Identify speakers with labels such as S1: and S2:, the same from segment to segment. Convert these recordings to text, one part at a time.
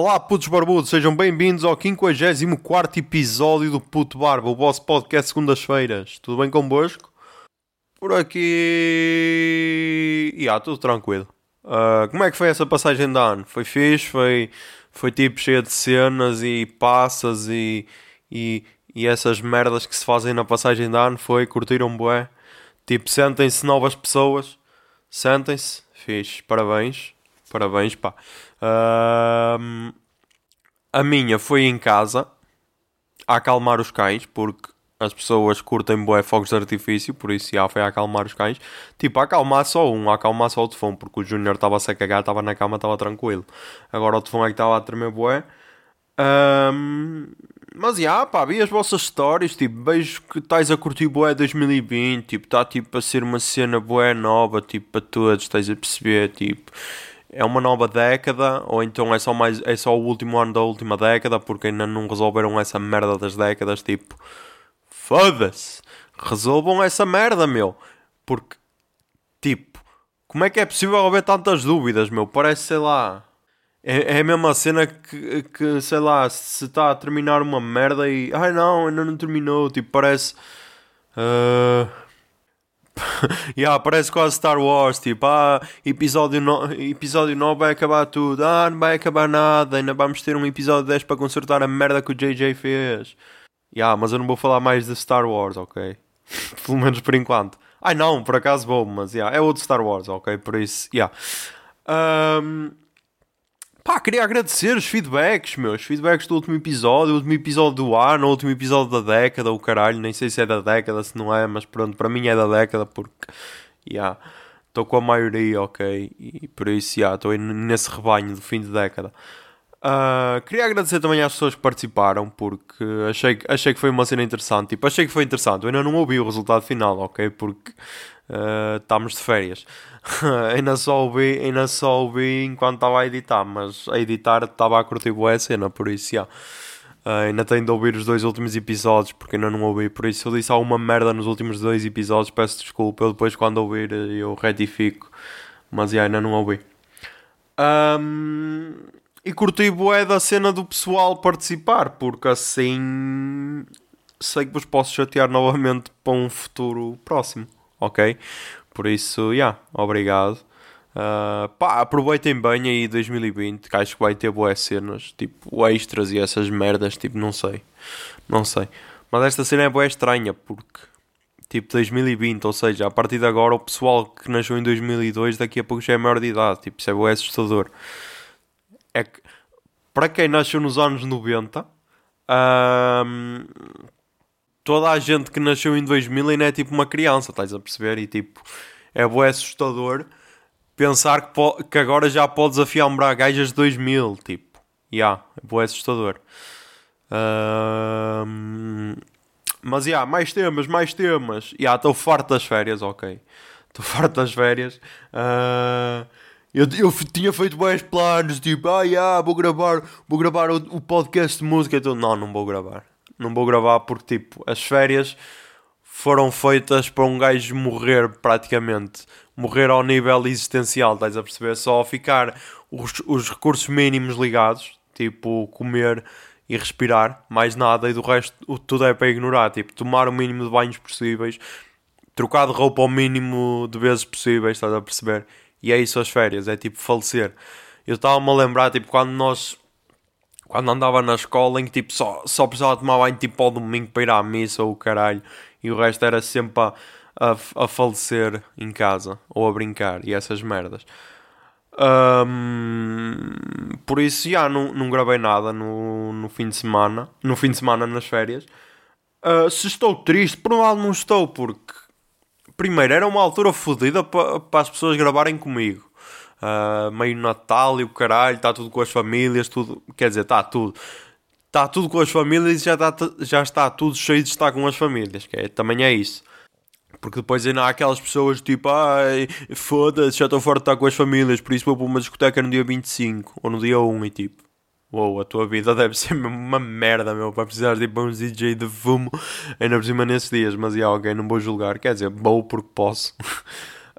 S1: Olá, putos barbudos, sejam bem-vindos ao 54 episódio do Puto Barba, o vosso podcast segundas-feiras. Tudo bem convosco? Por aqui. Yeah, tudo tranquilo. Uh, como é que foi essa passagem de ano? Foi fixe? Foi, foi tipo cheia de cenas e passas e, e, e essas merdas que se fazem na passagem de ano? Foi? Curtiram bué? Tipo, sentem-se novas pessoas? Sentem-se? Fixe, parabéns. Parabéns, pá. Uh, a minha foi em casa a acalmar os cães, porque as pessoas curtem bué fogos de artifício, por isso já foi a acalmar os cães. Tipo, a acalmar só um, a acalmar só o Tefão, porque o Júnior estava-se a cagar, estava na cama, estava tranquilo. Agora o Tefão é que estava a tremer bué. Um, mas já, pá, vi as vossas histórias, tipo, vejo que estás a curtir bué 2020, tipo, está tipo a ser uma cena bué nova, tipo, para todos, estás a perceber, tipo é uma nova década ou então é só mais é só o último ano da última década porque ainda não resolveram essa merda das décadas tipo foda-se resolvam essa merda meu. Porque tipo como é que é possível haver tantas dúvidas meu? Parece sei lá é, é a mesma cena que, que sei lá se está a terminar uma merda e ai não ainda não terminou tipo parece uh yeah, parece quase Star Wars, tipo, ah, episódio, no... episódio 9 vai acabar tudo, ah, não vai acabar nada, ainda vamos ter um episódio 10 para consertar a merda que o JJ fez. Yeah, mas eu não vou falar mais de Star Wars, ok? Pelo menos por enquanto. Ai não, por acaso vou, mas yeah, é outro Star Wars, ok? Por isso, yeah. Um, Pá, queria agradecer os feedbacks, meus. Feedbacks do último episódio, o último episódio do ano, o último episódio da década, o caralho. Nem sei se é da década, se não é, mas pronto, para mim é da década porque. Yeah, estou com a maioria, ok? E por isso, yeah, estou nesse rebanho do fim de década. Uh, queria agradecer também às pessoas que participaram porque achei, achei que foi uma cena interessante. Tipo, achei que foi interessante. Eu ainda não ouvi o resultado final, ok? Porque uh, estamos de férias. ainda, só ouvi, ainda só ouvi enquanto estava a editar, mas a editar estava a curtir boa a cena, por isso. Uh, ainda tenho de ouvir os dois últimos episódios porque ainda não ouvi, por isso eu disse alguma merda nos últimos dois episódios, peço desculpa, eu depois quando ouvir eu retifico, mas ainda não ouvi. Um, e curti bué da cena do pessoal participar, porque assim sei que vos posso chatear novamente para um futuro próximo, ok? Por isso, já, yeah, obrigado. Uh, pá, aproveitem bem aí 2020, que acho que vai ter boas cenas, tipo extras e essas merdas, tipo, não sei, não sei. Mas esta cena é boa estranha, porque, tipo, 2020, ou seja, a partir de agora o pessoal que nasceu em 2002 daqui a pouco já é maior de idade, tipo, isso é boa assustador. É que, para quem nasceu nos anos 90, um, toda a gente que nasceu em 2000 ainda é tipo uma criança, estás a perceber? E tipo, é bué assustador pensar que, que agora já pode desafiar um gajas de 2000, tipo, já, yeah, é assustador. Mas já, yeah, mais temas, mais temas. Já, yeah, estou farto das férias, ok. Estou farto das férias. Uh, eu, eu tinha feito bons planos, tipo, ah, yeah, vou gravar, vou gravar o, o podcast de música. Então, não, não vou gravar não vou gravar porque, tipo, as férias foram feitas para um gajo morrer praticamente. Morrer ao nível existencial, estás a perceber? Só ficar os, os recursos mínimos ligados, tipo comer e respirar, mais nada, e do resto o, tudo é para ignorar. Tipo, tomar o mínimo de banhos possíveis, trocar de roupa ao mínimo de vezes possíveis, estás a perceber? E é isso as férias, é tipo falecer. Eu estava-me a lembrar, tipo, quando nós quando andava na escola em que tipo só, só precisava tomar banho tipo ao domingo para ir à missa ou o caralho e o resto era sempre a, a, a falecer em casa ou a brincar e essas merdas. Um, por isso já não, não gravei nada no, no fim de semana, no fim de semana nas férias. Uh, se estou triste, por um lado não estou, porque primeiro era uma altura fodida para, para as pessoas gravarem comigo uh, meio Natal e o caralho, está tudo com as famílias, tudo, quer dizer, está tudo. Está tudo com as famílias e já está, já está tudo cheio de estar com as famílias, que é, também é isso. Porque depois ainda há aquelas pessoas tipo, ai, foda-se, já estou fora de estar com as famílias, por isso vou para uma discoteca no dia 25 ou no dia 1 e tipo, uou, wow, a tua vida deve ser uma merda, meu, para precisar de tipo, uns DJ de fumo ainda por cima nesses dias, mas e alguém não vou julgar, quer dizer, vou porque posso.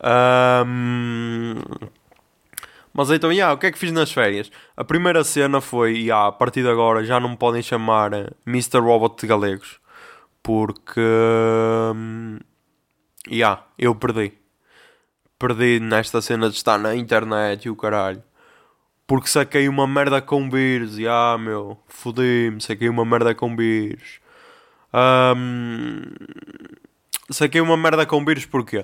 S1: um, Mas então, yeah, o que é que fiz nas férias? A primeira cena foi, yeah, a partir de agora já não me podem chamar eh, Mr. Robot de Galegos. Porque. Hum, yeah, eu perdi. Perdi nesta cena de estar na internet e o caralho. Porque saquei uma merda com vírus. E ah, meu, fodi-me, saquei uma merda com vírus. Um, saquei uma merda com vírus porquê?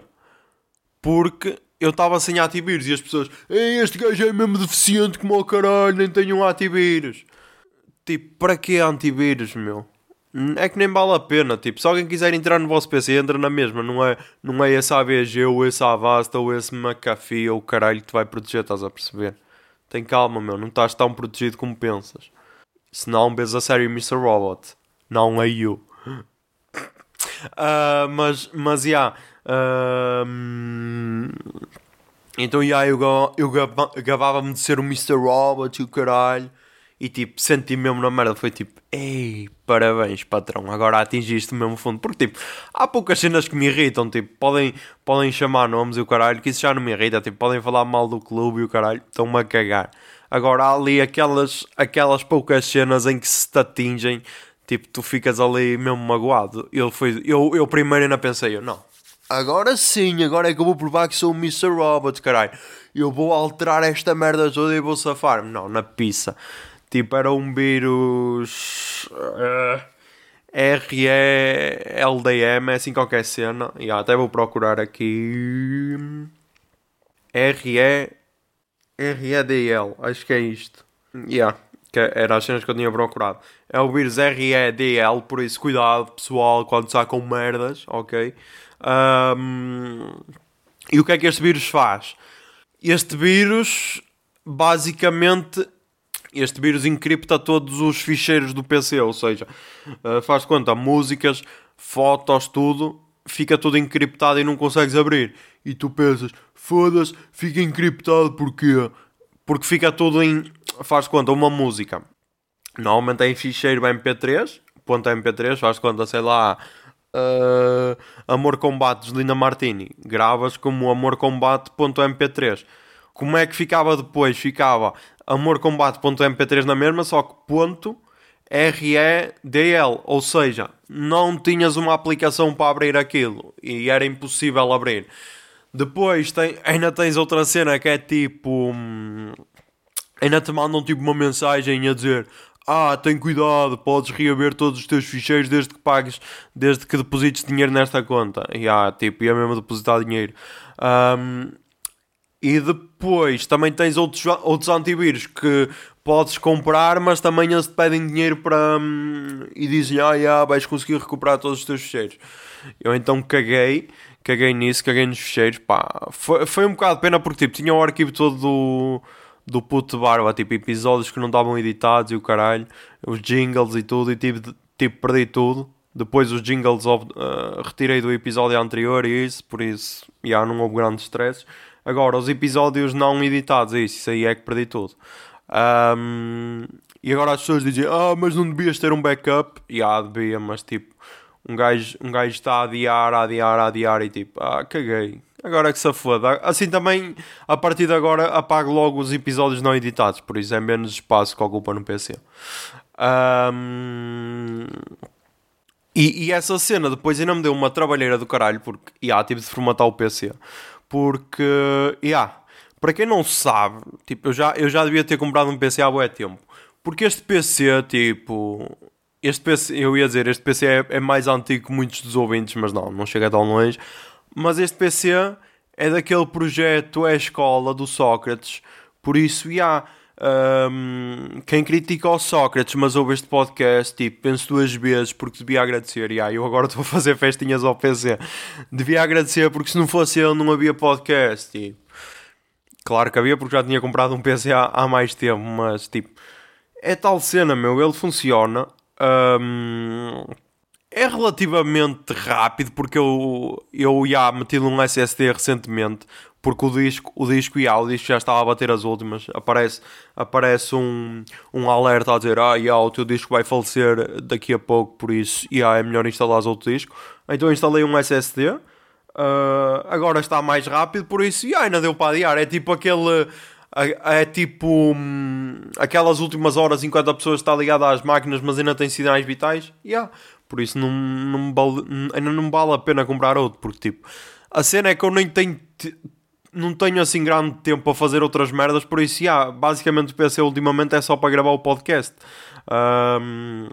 S1: Porque eu estava sem antivírus e as pessoas, este gajo é mesmo deficiente como o caralho, nem tenho um antivírus. Tipo, para que antivírus, meu? É que nem vale a pena, tipo, se alguém quiser entrar no vosso PC, entra na mesma, não é, não é esse AVG ou esse Avasta ou esse McAfee ou o caralho que te vai proteger, estás a perceber? Tem calma, meu, não estás tão protegido como pensas. Senão vês a série Mr. Robot, não é eu. Uh, mas, mas, já. Yeah, então, já, yeah, eu, eu gabava-me de ser o Mr. Robot e o caralho. E tipo, senti mesmo na merda. Foi tipo, ei, parabéns, patrão. Agora atingiste o mesmo fundo. Porque tipo, há poucas cenas que me irritam. Tipo, podem, podem chamar nomes e o caralho, que isso já não me irrita. Tipo, podem falar mal do clube e o caralho, estão-me a cagar. Agora há ali aquelas, aquelas poucas cenas em que se te atingem. Tipo, tu ficas ali mesmo magoado. Eu, fui, eu, eu primeiro ainda pensei, eu, não. Agora sim, agora é que eu vou provar que sou o Mr. Robot, caralho. Eu vou alterar esta merda toda e vou safar-me. Não, na pizza. Tipo, era um vírus. Uh, RELDM, é assim qualquer cena. E até vou procurar aqui. RE. REDL, acho que é isto. Yeah, que era as cenas que eu tinha procurado. É o vírus REDL, por isso cuidado pessoal quando com merdas, ok? Um, e o que é que este vírus faz? Este vírus basicamente este vírus encripta todos os ficheiros do PC, ou seja, uh, faz conta, músicas, fotos, tudo, fica tudo encriptado e não consegues abrir. E tu pensas, foda-se, fica encriptado porquê? Porque fica tudo em. Faz conta, uma música. Normalmente é em ficheiro MP3, ponto MP3, faz conta, sei lá. Uh, Amor Combate de Linda Martini. Gravas como Amor Combate.mp3. Como é que ficava depois? Ficava amorcombate.mp3 na mesma, só que ponto REDL, ou seja, não tinhas uma aplicação para abrir aquilo e era impossível abrir. Depois tem, ainda tens outra cena que é tipo. Hum, ainda te mandam tipo uma mensagem a dizer: Ah, tem cuidado, podes reaver todos os teus ficheiros desde que pagues, desde que deposites dinheiro nesta conta. E ah, tipo, ia mesmo depositar dinheiro. Um, e depois também tens outros, outros antivírus que podes comprar, mas também eles te pedem dinheiro para. Hum, e dizem, ah, yeah, vais conseguir recuperar todos os teus ficheiros. Eu então caguei, caguei nisso, caguei nos ficheiros. Pá, foi, foi um bocado de pena porque tipo, tinha o arquivo todo do, do puto barba, tipo episódios que não estavam editados e o caralho, os jingles e tudo, e tipo, tipo perdi tudo. Depois os jingles uh, retirei do episódio anterior e isso, por isso já não houve grandes stresses. Agora, os episódios não editados, é isso, isso aí é que perdi tudo. Um, e agora as pessoas dizem, ah, mas não devias ter um backup. E ah, devia, mas tipo, um gajo, um gajo está a adiar, a adiar, a adiar e tipo, ah, caguei. Agora é que se foda. Assim também, a partir de agora, apago logo os episódios não editados, por isso é menos espaço que ocupa no PC. Um, e, e, essa cena depois ainda me deu uma trabalheira do caralho, porque, yeah, tive de formatar o PC. Porque, yeah, para quem não sabe, tipo, eu já, eu já devia ter comprado um PC há bué tempo. Porque este PC, tipo, este PC, eu ia dizer, este PC é, é, mais antigo que muitos dos ouvintes, mas não, não chega tão longe. Mas este PC é daquele projeto É Escola do Sócrates. Por isso, já, yeah, um, quem critica o Sócrates, mas ouve este podcast, tipo, penso duas vezes porque devia agradecer. E aí, eu agora estou a fazer festinhas ao PC. Devia agradecer porque se não fosse ele, não havia podcast. Tipo. Claro que havia porque já tinha comprado um PC há, há mais tempo, mas tipo, é tal cena, meu. Ele funciona. Um, é relativamente rápido porque eu, eu já meti um SSD recentemente porque o disco, o disco, yeah, o disco já estava a bater as últimas, aparece, aparece um, um alerta a dizer, ah, yeah, o teu disco vai falecer daqui a pouco, por isso, yeah, é melhor instalar outro disco. Então instalei um SSD, uh, ah, agora está mais rápido, por isso, yeah, ainda deu para adiar, é tipo aquele, é tipo hum, aquelas últimas horas enquanto a pessoa está ligada às máquinas, mas ainda tem sinais vitais. Yeah. Por isso não, não vale, ainda não vale a pena comprar outro, porque tipo, a cena é que eu nem tenho não tenho assim grande tempo para fazer outras merdas, por isso, yeah, basicamente o PC ultimamente é só para gravar o podcast. Um,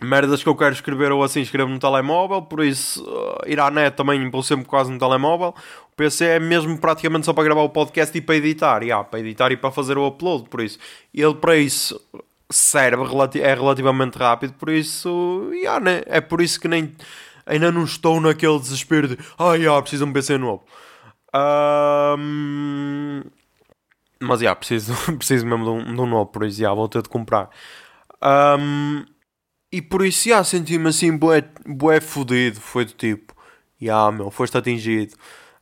S1: merdas que eu quero escrever ou assim escrevo no telemóvel, por isso uh, ir à net também impulso sempre quase no telemóvel. O PC é mesmo praticamente só para gravar o podcast e para editar, yeah, para editar e para fazer o upload, por isso. Ele para isso serve, é relativamente rápido, por isso, yeah, né? é por isso que nem, ainda não estou naquele desespero de ah, yeah, preciso de um PC novo. Um, mas, yeah, preciso, preciso mesmo de um, de um novo, por isso, yeah, vou ter de comprar. Um, e por isso, já, senti-me assim, bué, bué fodido. Foi do tipo, já, meu, foste atingido.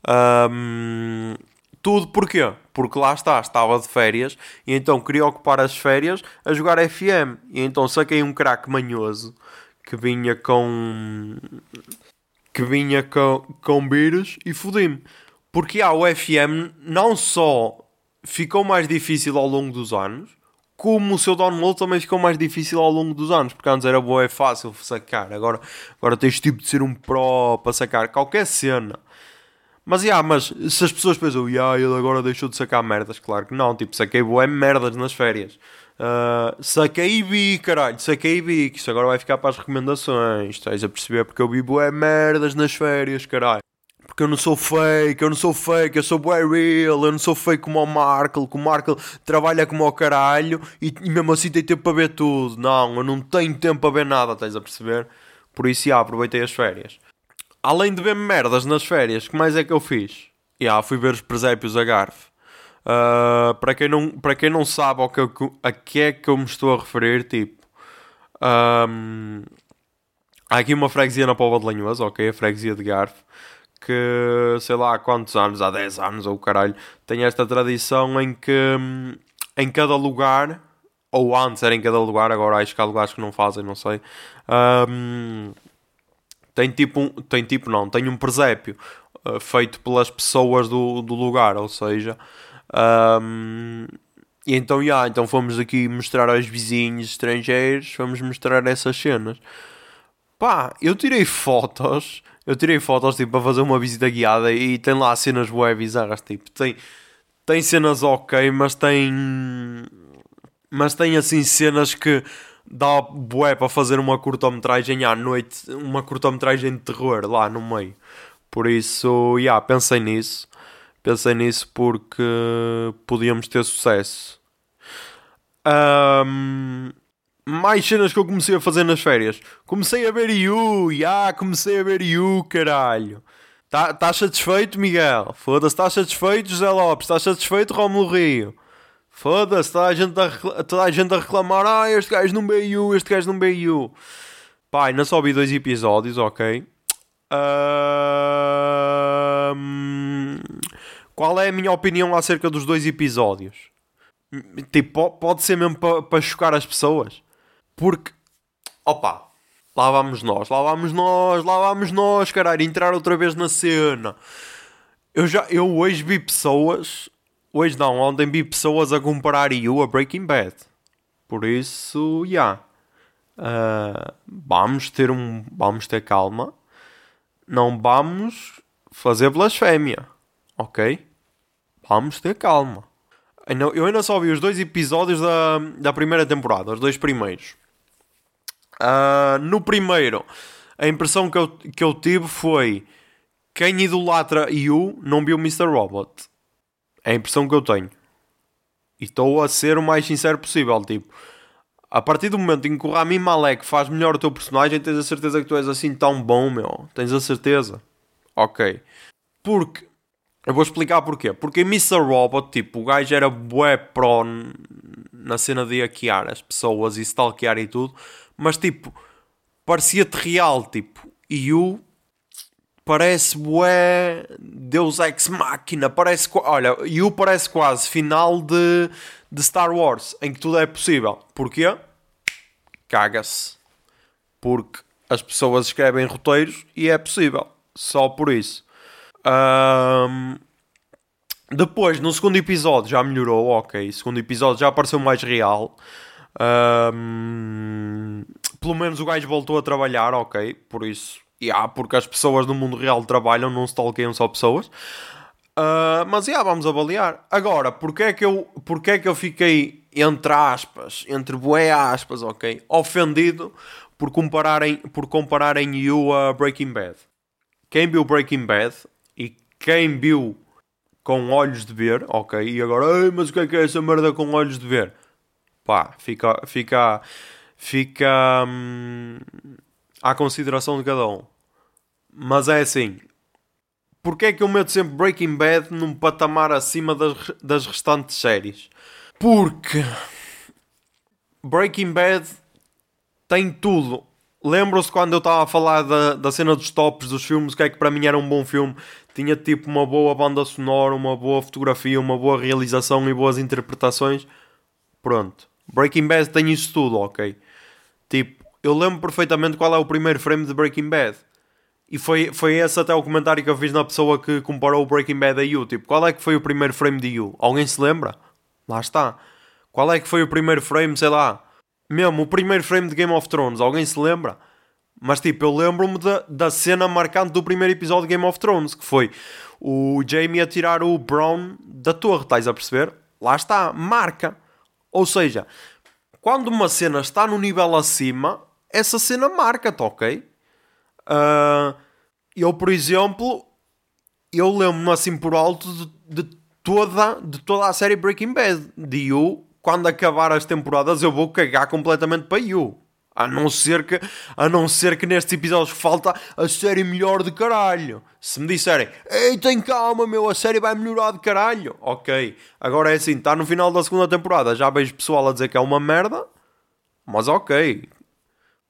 S1: Um, tudo porquê? Porque lá está, estava de férias e então queria ocupar as férias a jogar FM. E então saquei um crack manhoso que vinha com. que vinha com, com vírus e fodi-me. Porque ah, o FM não só ficou mais difícil ao longo dos anos, como o seu download também ficou mais difícil ao longo dos anos, porque antes era boa, é fácil sacar, agora, agora tens tipo de ser um pro para sacar qualquer cena. Mas, yeah, mas se as pessoas pensam, yeah, ele agora deixou de sacar merdas, claro que não, tipo, saquei boé merdas nas férias. Uh, saquei vi, caralho, saquei vi, que isto agora vai ficar para as recomendações, estás a perceber? Porque eu vi boé merdas nas férias, caralho porque eu não sou fake, eu não sou fake, eu sou bué real, eu não sou fake como o Markle, que o Markle trabalha como o caralho e, e, mesmo assim tem tempo para ver tudo. Não, eu não tenho tempo para ver nada, estás a perceber? Por isso, já, aproveitei as férias. Além de ver merdas nas férias, que mais é que eu fiz? Já, fui ver os presépios a Garf. Uh, para, quem não, para quem não sabe ao que, a que é que eu me estou a referir, tipo... Um, há aqui uma freguesia na Póvoa de Lanhoso, ok? A freguesia de Garf que, sei lá, há quantos anos, há 10 anos ou caralho, tem esta tradição em que em cada lugar, ou antes era em cada lugar, agora acho que há lugares que não fazem, não sei. Um, tem tipo, um, tem tipo não, tem um presépio uh, feito pelas pessoas do, do lugar, ou seja, um, e então, yeah, então fomos aqui mostrar aos vizinhos estrangeiros, vamos mostrar essas cenas. Pá, eu tirei fotos eu tirei fotos tipo, para fazer uma visita guiada e tem lá cenas web bizarras. Tipo, tem, tem cenas ok, mas tem. Mas tem assim cenas que dá bué para fazer uma curtometragem à noite, uma curtometragem de terror lá no meio. Por isso, yeah, pensei nisso. Pensei nisso porque podíamos ter sucesso. Um, mais cenas que eu comecei a fazer nas férias. Comecei a ver You, já comecei a ver You, caralho. Estás tá satisfeito, Miguel? Foda-se, estás satisfeito, José Lopes? Estás satisfeito, Rómulo Rio? Foda-se, toda, a gente a, toda a gente a reclamar: ah, este gajo não You, este gajo não You. Pá, ainda só vi dois episódios, ok. Qual é a minha opinião acerca dos dois episódios? Tipo, pode ser mesmo para pa chocar as pessoas. Porque, opa, lá vamos nós, lá vamos nós, lá vamos nós, caralho, entrar outra vez na cena. Eu já, eu hoje vi pessoas, hoje não, ontem vi pessoas a comparar You a Breaking Bad. Por isso, já. Yeah. Uh, vamos ter um, vamos ter calma. Não vamos fazer blasfémia, ok? Vamos ter calma. Eu ainda só vi os dois episódios da, da primeira temporada, os dois primeiros. Uh, no primeiro, a impressão que eu, que eu tive foi quem idolatra You não viu Mr. Robot. É a impressão que eu tenho. E estou a ser o mais sincero possível. Tipo, a partir do momento em que o Rami Malek faz melhor o teu personagem, tens a certeza que tu és assim tão bom, meu. Tens a certeza. Ok. Porque. Eu vou explicar porquê. Porque em Mr. Robot, tipo, o gajo era bué pro na cena de hackear as pessoas e stalkear e tudo mas tipo, parecia-te real, tipo, e o parece bué Deus Ex Machina, parece, olha, e o parece quase final de, de Star Wars, em que tudo é possível. Porquê? Caga-se. Porque as pessoas escrevem roteiros e é possível. Só por isso. Um, Depois, no segundo episódio, já melhorou, ok. Segundo episódio já apareceu mais real. Um, pelo menos o gajo voltou a trabalhar, ok. Por isso, yeah, porque as pessoas do mundo real trabalham, não stalkeiam só pessoas. Uh, mas yeah, vamos avaliar. Agora, porque é que eu, porque é que eu fiquei, entre aspas, entre bué aspas, ok, ofendido por compararem, por compararem You a Breaking Bad? Quem viu Breaking Bad e quem viu com olhos de ver, ok, e agora, mas o que é que é essa merda com olhos de ver? Pá, fica, fica, fica hum, à consideração de cada um. Mas é assim, porque é que eu meto sempre Breaking Bad num patamar acima das, das restantes séries? Porque Breaking Bad tem tudo. Lembram-se quando eu estava a falar da, da cena dos tops dos filmes, que é que para mim era um bom filme? Tinha tipo uma boa banda sonora, uma boa fotografia, uma boa realização e boas interpretações. Pronto. Breaking Bad tem isso tudo, ok? Tipo, eu lembro perfeitamente qual é o primeiro frame de Breaking Bad. E foi, foi esse até o comentário que eu fiz na pessoa que comparou o Breaking Bad a You. Tipo, qual é que foi o primeiro frame de You? Alguém se lembra? Lá está. Qual é que foi o primeiro frame, sei lá? Mesmo, o primeiro frame de Game of Thrones. Alguém se lembra? Mas tipo, eu lembro-me da, da cena marcante do primeiro episódio de Game of Thrones, que foi o Jamie a tirar o Brown da torre, estás a perceber? Lá está, marca. Ou seja, quando uma cena está no nível acima, essa cena marca-te, ok? Uh, eu, por exemplo, eu lembro-me assim por alto de, de, toda, de toda a série Breaking Bad. De You, quando acabar as temporadas, eu vou cagar completamente para You. A não ser que, a não ser que nestes episódios falta a série melhor de caralho. Se me disserem, ei, tem calma, meu, a série vai melhorar de caralho. Ok, agora é assim, está no final da segunda temporada. Já vejo pessoal a dizer que é uma merda, mas ok,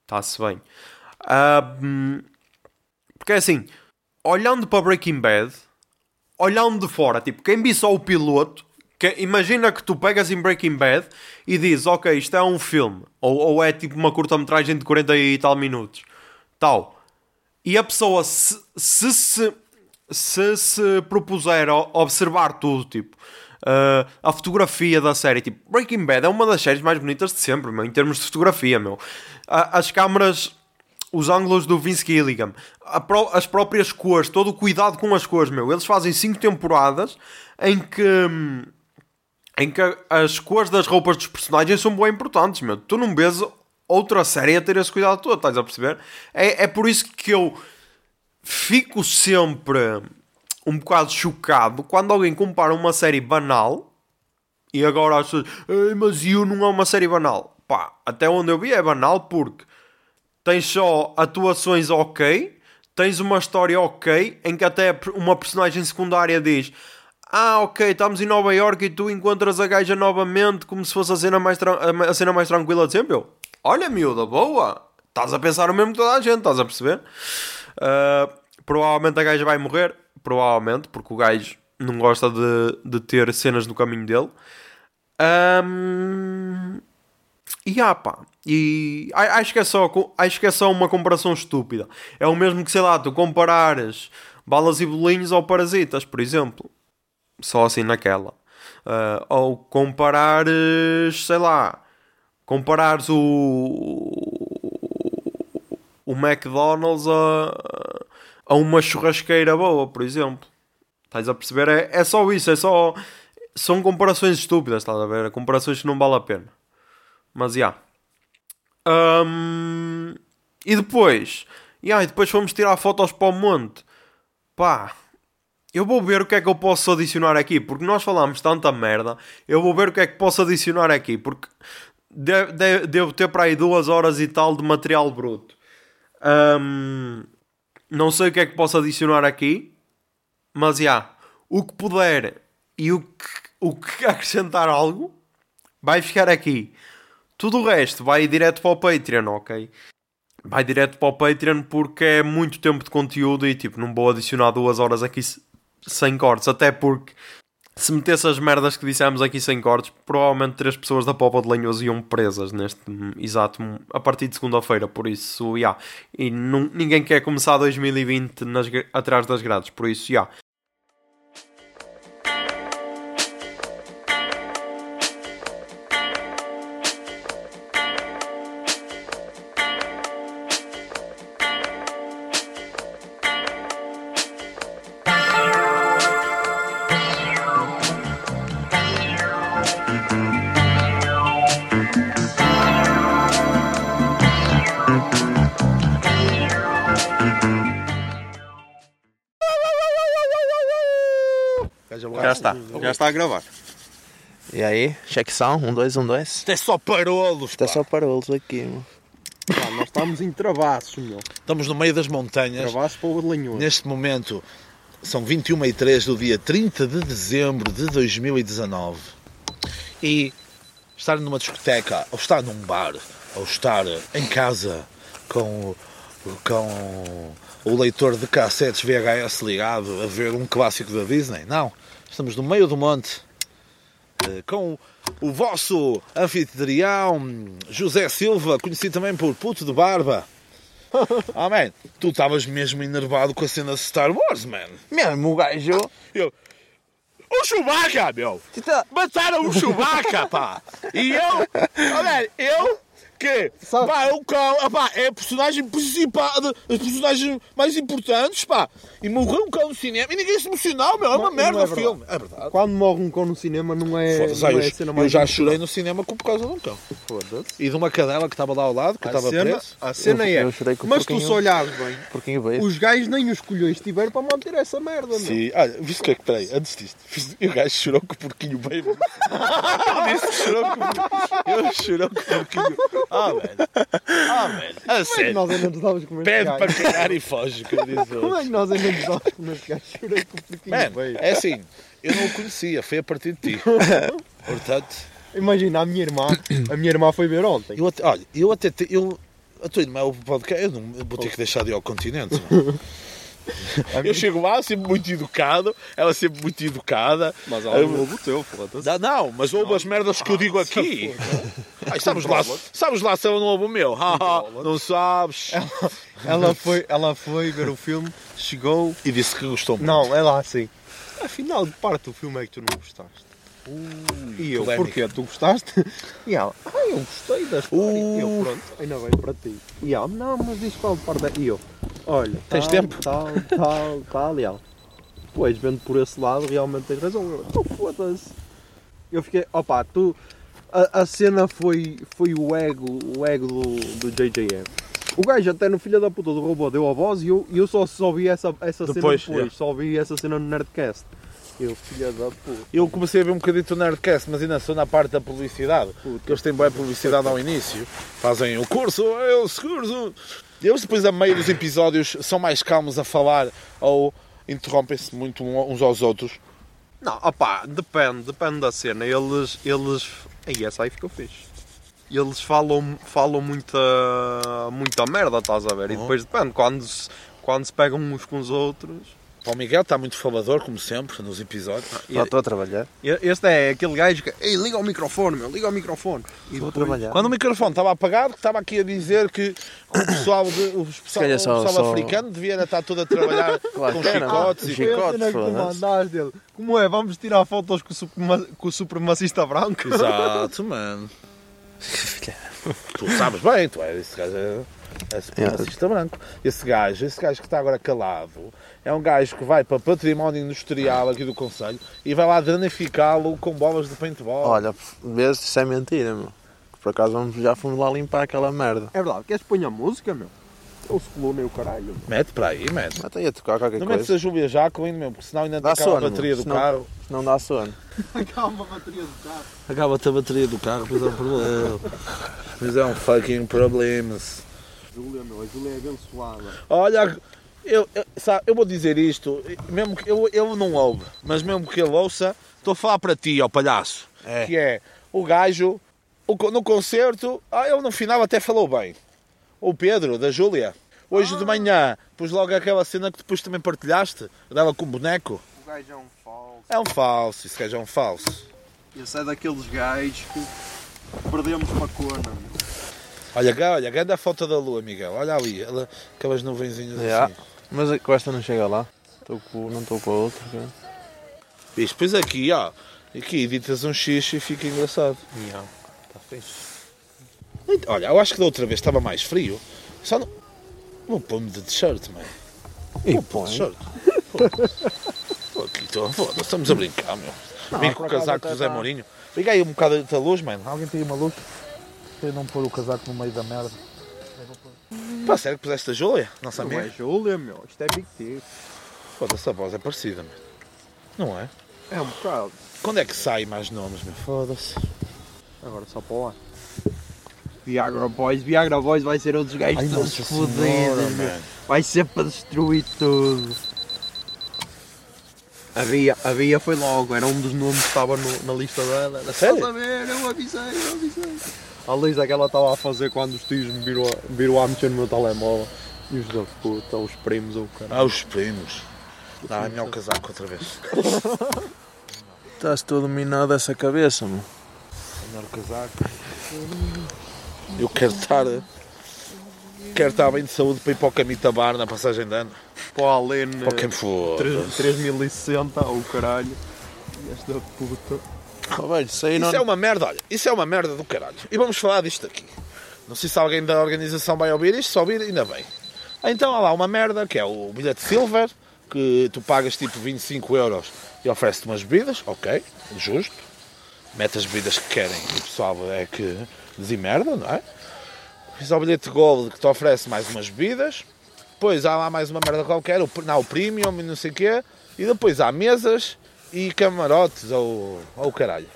S1: está-se bem. Uh, porque é assim, olhando para Breaking Bad, olhando de fora, tipo, quem viu só o piloto, que, imagina que tu pegas em Breaking Bad e dizes, ok, isto é um filme, ou, ou é tipo uma curta-metragem de 40 e tal minutos, tal. E a pessoa, se se, se, se, se propuser observar tudo, tipo, uh, a fotografia da série, tipo, Breaking Bad é uma das séries mais bonitas de sempre, meu, em termos de fotografia, meu. as câmaras os ângulos do Vince Gilligan, as próprias cores, todo o cuidado com as cores, meu. Eles fazem 5 temporadas em que em que as cores das roupas dos personagens são bem importantes, meu. Tu não vês outra série a ter esse cuidado todo, estás a perceber? É, é por isso que eu fico sempre um bocado chocado quando alguém compara uma série banal e agora as pessoas, mas You não é uma série banal. Pá, até onde eu vi é banal porque tens só atuações ok, tens uma história ok, em que até uma personagem secundária diz: Ah, ok, estamos em Nova York e tu encontras a gaja novamente como se fosse a cena mais, a cena mais tranquila de sempre. Eu, Olha, miúda, boa! Estás a pensar o mesmo que toda a gente, estás a perceber? Uh, provavelmente a gaja vai morrer, provavelmente, porque o gajo não gosta de, de ter cenas no caminho dele. Um, e ah, pá, e acho que, é só, acho que é só uma comparação estúpida. É o mesmo que, sei lá, tu comparares balas e bolinhos ou parasitas, por exemplo. Só assim naquela. Uh, ou comparares, sei lá, comparares o, o McDonald's a, a uma churrasqueira boa, por exemplo. Estás a perceber? É, é só isso, é só. São comparações estúpidas, estás a ver? Comparações que não vale a pena. Mas, já. Yeah. Um, e depois... Yeah, e depois fomos tirar fotos para o monte. Pá... Eu vou ver o que é que eu posso adicionar aqui, porque nós falamos tanta merda. Eu vou ver o que é que posso adicionar aqui, porque devo, devo, devo ter para aí duas horas e tal de material bruto. Um, não sei o que é que posso adicionar aqui, mas já, yeah, o que puder e o que, o que acrescentar algo vai ficar aqui. Tudo o resto vai direto para o Patreon, ok? Vai direto para o Patreon porque é muito tempo de conteúdo e tipo, não vou adicionar duas horas aqui sem cortes, até porque se metesse as merdas que dissemos aqui sem cortes, provavelmente três pessoas da Popa de Lenhos iam presas neste exato a partir de segunda-feira, por isso, já. Yeah. E não, ninguém quer começar 2020 nas, atrás das grades, por isso, já. Yeah. Está, já está a gravar.
S2: E aí, cheque são? Um, dois, um, dois.
S3: Isto é só parolos,
S2: Isto é só parolos aqui, meu.
S1: Pá, nós estamos em travassos, meu.
S3: Estamos no meio das montanhas.
S1: Travassos para o Belenhões.
S3: Neste momento, são 21 e 3 do dia 30 de dezembro de 2019. E estar numa discoteca, ou estar num bar, ou estar em casa com, com o leitor de cassetes VHS ligado a ver um clássico da Disney. Não. Estamos no meio do monte eh, com o vosso anfitrião José Silva, conhecido também por Puto de Barba. Ah, man, tu estavas mesmo enervado com a cena de Star Wars, man.
S2: Mesmo o gajo.
S3: Eu, o Chewbacca, meu! Mataram o Chewbacca, pá! E eu, olha, eu, que, pá, o cão, pá, é a personagem principal, das personagens mais importantes, pá! E morreu um cão no cinema e ninguém se emocionou, meu, é uma
S1: Não,
S3: merda
S1: não é
S3: o filme. É verdade.
S1: Quando morre um cão no cinema não é,
S3: Foda-se, eu,
S1: é
S3: eu
S1: mais
S3: já chorei no cinema por causa de um cão.
S1: Foda-se.
S3: E de uma cadela que estava lá ao lado, que
S1: A
S3: estava
S1: cena,
S3: preso.
S1: a cena
S2: Eu-
S1: é,
S2: eu
S1: mas tu se olhares bem,
S2: porquinho veio.
S1: os gajos nem os colhões tiveram para manter essa merda, meu.
S3: Sim, olha, viste o que é que, peraí, antes disto, o gajo chorou com o porquinho bem. Ele disse que chorou com o porquinho. Ele chorou com o porquinho. Ah, velho. Ah, velho. A
S1: Como é que
S3: sério.
S1: nós ainda nos
S3: Pede para cagar e foge, como diz o
S1: Como é que nós ainda nos dávamos com este gajo? Chorei com o porquinho
S3: Mano,
S1: veio.
S3: é assim, eu não o conhecia, foi a partir de ti. Portanto,
S1: Imagina, a minha irmã, a minha irmã foi ver ontem.
S3: eu até, olha, eu até, te, eu, a tua irmã é o podcast, eu não eu vou ter que deixar de ir ao continente. mano. Eu chego lá sempre muito educado, ela sempre muito educada.
S1: Mas
S3: ela não
S1: ouve o teu, foda-se.
S3: Não, não, mas ouve as merdas que eu digo aqui. Ai, sabes, lá, sabes lá se ela não ouve o meu? Não sabes.
S1: Ela foi, ela foi ver o filme, chegou...
S3: E disse que gostou muito.
S1: Não, é lá assim. Afinal, de parte do filme é que tu não gostaste. E eu,
S3: polémica.
S1: porquê? Tu gostaste? E ela, ah, eu gostei da história. E eu,
S3: Uh.
S1: pronto, ainda bem para ti. E ela, não, mas diz qual parte é. E eu, olha,
S3: Tens
S1: tal,
S3: tempo?
S1: Tal, tal, tal, e ela. Pois, vendo por esse lado, realmente tens razão. Eu, então foda-se. Eu fiquei, opa, tu. A, a cena foi, foi o ego, o ego do, do JJM. O gajo até no filho da puta do robô deu a voz e eu, eu só, só vi essa, essa
S3: Depois,
S1: cena depois.
S3: é.
S1: Só vi essa cena no Nerdcast. Eu, filha da puta.
S3: Eu comecei a ver um bocadinho do Nerdcast, mas ainda sou na parte da publicidade. Porque eles têm boa publicidade ao início. Fazem o curso, eu curso. Eles depois, a meio dos episódios, são mais calmos a falar ou interrompem-se muito uns aos outros.
S1: Não, opá, depende, depende da cena. Eles. eles... Aí essa aí ficou fixe. Eles falam, falam muita, muita merda, estás a ver? E
S3: Oh.
S1: depois depende, quando se, quando se pegam uns com os outros.
S3: Pá, O Miguel está muito falador, como sempre, nos episódios.
S2: Já estou a trabalhar.
S1: Este é aquele gajo que. Ei, liga o microfone, meu, liga o microfone. E
S2: Estou a trabalhar.
S3: Quando o microfone estava apagado, estava aqui a dizer que o pessoal, de, o pessoal, o pessoal
S2: só-
S3: africano devia estar todo a trabalhar
S2: Claro
S3: com chicotes e
S2: Chico-
S1: Foi a
S2: Chicote,
S1: cena que tu
S2: foda-se.
S1: mandaste dele. Como é? Vamos tirar fotos com o, suprema- com o supremacista branco?
S3: Exato, mano. Tu sabes bem, tu és esse gajo é, é supremacista branco. Esse gajo, esse gajo que está agora calado, é um gajo que vai para património industrial aqui do Conselho e vai lá danificá-lo com bolas de paintball.
S2: Olha, vês, isso é mentira, meu. Por acaso vamos, já fomos lá limpar aquela merda.
S1: É verdade, queres pôr a música, meu? Eu se colou nem o caralho.
S3: Mete para aí, mete.
S2: Até ia tocar qualquer
S3: Não metes
S2: coisa.
S3: a Júlia Jacqueline, meu, porque senão ainda
S2: Dá
S3: acaba
S2: sono,
S3: a bateria do
S2: senão-
S3: carro.
S2: Não dá sono.
S1: Calma, a bateria do carro.
S3: Acaba-te a bateria do carro, pois é um problema. Pois é um fucking problemas.
S1: Júlia, meu, a Júlia é abençoada.
S3: Olha, eu, eu, sabe, eu vou dizer isto, mesmo que eu, ele não ouve, mas mesmo que ele ouça, estou a falar para ti, ó palhaço.
S2: É.
S3: Que é o gajo, o no concerto, ah, ele no final até falou bem. O Pedro, da Júlia. Hoje de manhã, pus logo aquela cena que depois também partilhaste, dela com o boneco.
S1: O gajo é um falso.
S3: É um falso, esse gajo é um falso.
S1: Esse é daqueles gajos que perdemos para a cona, meu.
S3: Olha, ga- olha, grande a falta da lua, Miguel. Olha ali, ela, aquelas nuvenzinhas
S2: Já.
S3: assim.
S2: Mas com esta não chega lá. Estou com, não estou com a outra. cara.
S3: Viste, depois aqui, ó. Aqui editas um X e fica engraçado.
S1: Está fixe.
S3: Olha, eu acho que da outra vez estava mais frio. Só não. Vou pôr-me de t-shirt, mãe.
S2: E
S3: Vou pôr
S2: põe.
S3: t-shirt. Pô, aqui estou a foda, estamos a brincar, meu. Vim com o casaco do Zé
S2: tá.
S3: Mourinho. Liga aí um bocado da luz, mano. Alguém tem uma luz? Para eu não pôr o casaco no meio da merda. Pá, sério que puseste a Júlia? Nossa
S1: Não é? Júlia, meu. Isto é Big T.
S3: Foda-se, a voz é parecida, mano. Não é?
S1: É um bocado.
S3: Quando é que sai mais nomes, meu? Foda-se.
S1: Agora só para lá. Viagra Boys, Viagra Boys vai ser um dos gajos
S3: Ai,
S1: todos fodidos, meu. Vai ser para destruir tudo. Havia, havia foi logo, era um dos nomes que estava no- na lista dela. Era,
S3: Sério?
S1: Estás a ver, eu avisei, eu avisei. A lista que ela estava a fazer quando os tios me viram, a- viram a mexer no meu telemóvel. E os da puta, os primos ou o cara.
S3: Ah, os primos. Não, é melhor o casaco outra vez.
S2: Estás todo minado essa cabeça, meu.
S3: Melhor o casaco. Eu quero estar. Quero estar bem de saúde para ir para o Camita Bar na passagem de ano.
S1: Para o Alene,
S3: Para quem for.
S1: 3060, ou caralho. E esta puta.
S2: Oh, velho, isso aí não...
S3: Isso é uma merda, olha. Isso é uma merda do caralho. E vamos falar disto aqui. Não sei se alguém da organização vai ouvir isto, se ouvir, ainda bem. Então há lá uma merda que é o bilhete silver, que tu pagas tipo 25 euros e oferece-te umas bebidas, ok, justo. Mete as bebidas que querem e o pessoal é que desemerda, não é? Fiz ao bilhete gold que te oferece mais umas bebidas. Depois há lá mais uma merda qualquer, o, não, o premium e não sei o quê. E depois há mesas e camarotes ou, ou o caralho.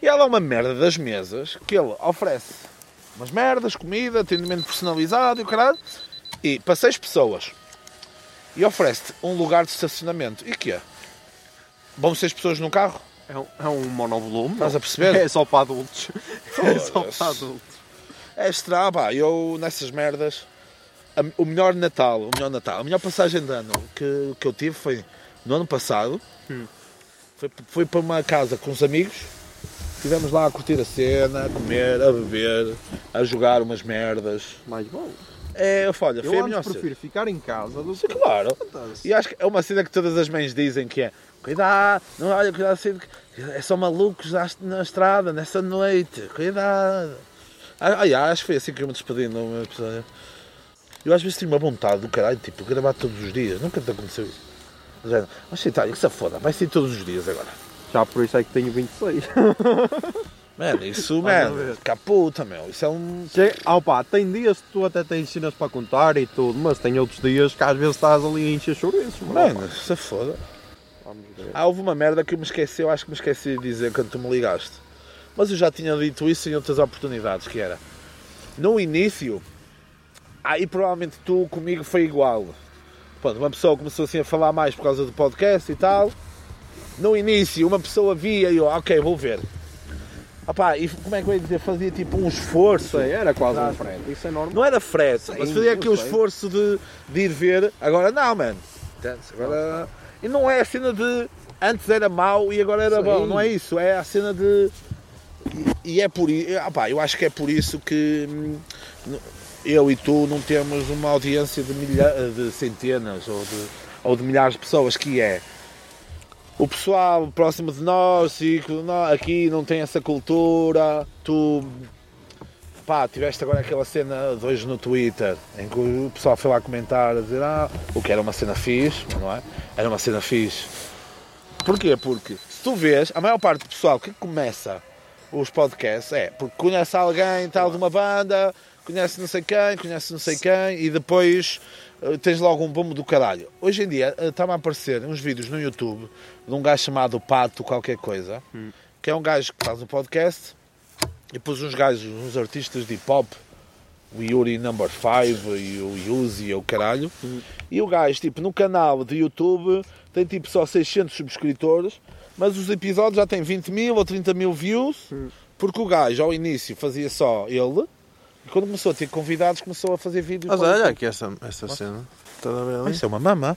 S3: E há lá uma merda das mesas que ele oferece umas merdas, comida, atendimento personalizado e o caralho. E para seis pessoas. E oferece-te um lugar de estacionamento. E que é? Vão seis pessoas num carro?
S1: É um, é um monovolume.
S3: Estás a perceber?
S1: É só para adultos. É só para adultos.
S3: É estranho, pá, eu nessas merdas, a- o melhor Natal, o melhor Natal, a melhor passagem de ano que, que eu tive foi no ano passado. Foi, foi para uma casa com os amigos, estivemos lá a curtir a cena, a comer, a beber, a jogar umas merdas.
S1: Mais bom.
S3: É, olha,
S1: Eu
S3: foi a melhor cena.
S1: prefiro ficar em casa do
S3: Sim,
S1: que
S3: claro. E acho que é uma cena que todas as mães dizem que é cuidado, não olha, cuidado assim, é só malucos na- estrada nessa noite, cuidado. Ah, yeah, acho que foi assim que eu me despedi no meu episódio. Eu às vezes tenho uma vontade do caralho, tipo, gravar todos os dias, nunca te aconteceu isso. Já, Mas Itália, que se foda, vai ser todos os dias agora.
S1: Já por isso é que tenho 26.
S3: Mano, isso, mano, caputa, meu, isso é um.
S1: Che- Ah, pá, tem dias que tu até tens cenas para contar e tudo, mas tem outros dias que às vezes estás ali a encher chouriços. mas,
S3: Mano, se foda.
S1: Vamos ver.
S3: Ah, houve uma merda que eu me esqueci, eu acho que me esqueci de dizer quando tu me ligaste. Mas eu já tinha dito isso em outras oportunidades, que era no início, aí provavelmente tu comigo foi igual. Pronto, uma pessoa começou assim a falar mais por causa do podcast e tal. No início, uma pessoa via e eu, ok, vou ver. Opá, e como é que eu ia dizer? Fazia tipo um esforço.
S1: Sei, era quase
S3: Ah,
S1: um frete. Isso é normal.
S3: Não era frete,
S1: Sim,
S3: mas fazia aquele
S1: sei.
S3: esforço de, de ir ver. Agora não, mano. Agora... E não é a cena de antes era mau e agora era
S1: Sim.
S3: bom. Não é isso. É a cena de. E, é por isso. eu acho que é por isso que hum, eu e tu não temos uma audiência de, milha... de centenas ou de, ou de milhares de pessoas que é. O pessoal próximo de nós e aqui não tem essa cultura, tu pá, tiveste agora aquela cena de hoje no Twitter em que o pessoal foi lá comentar a dizer ah, o que era uma cena fixe, não é? Era uma cena fixe. Porquê? Porque se tu vês, a maior parte do pessoal que começa os podcasts é porque conhece alguém tal de uma banda, conhece não sei quem, conhece não sei quem e depois eh, tens logo um bombo do caralho. Hoje em dia eh, está-me a aparecer uns vídeos no YouTube de um gajo chamado Pato qualquer coisa, que é um gajo que faz um podcast e depois uns gajos, uns artistas de hip hop, o Yuri Number 5 e o Yuzi e o caralho. E o gajo, tipo, no canal de YouTube tem tipo só 600 subscritores, mas os episódios já têm 20 mil ou 30 mil views, porque o gajo ao início fazia só ele, e quando começou a ter convidados começou a fazer vídeos.
S2: Mas olha aqui essa, essa cena. Estás a ver
S3: Ah,
S2: ali?
S3: Isso é uma mama.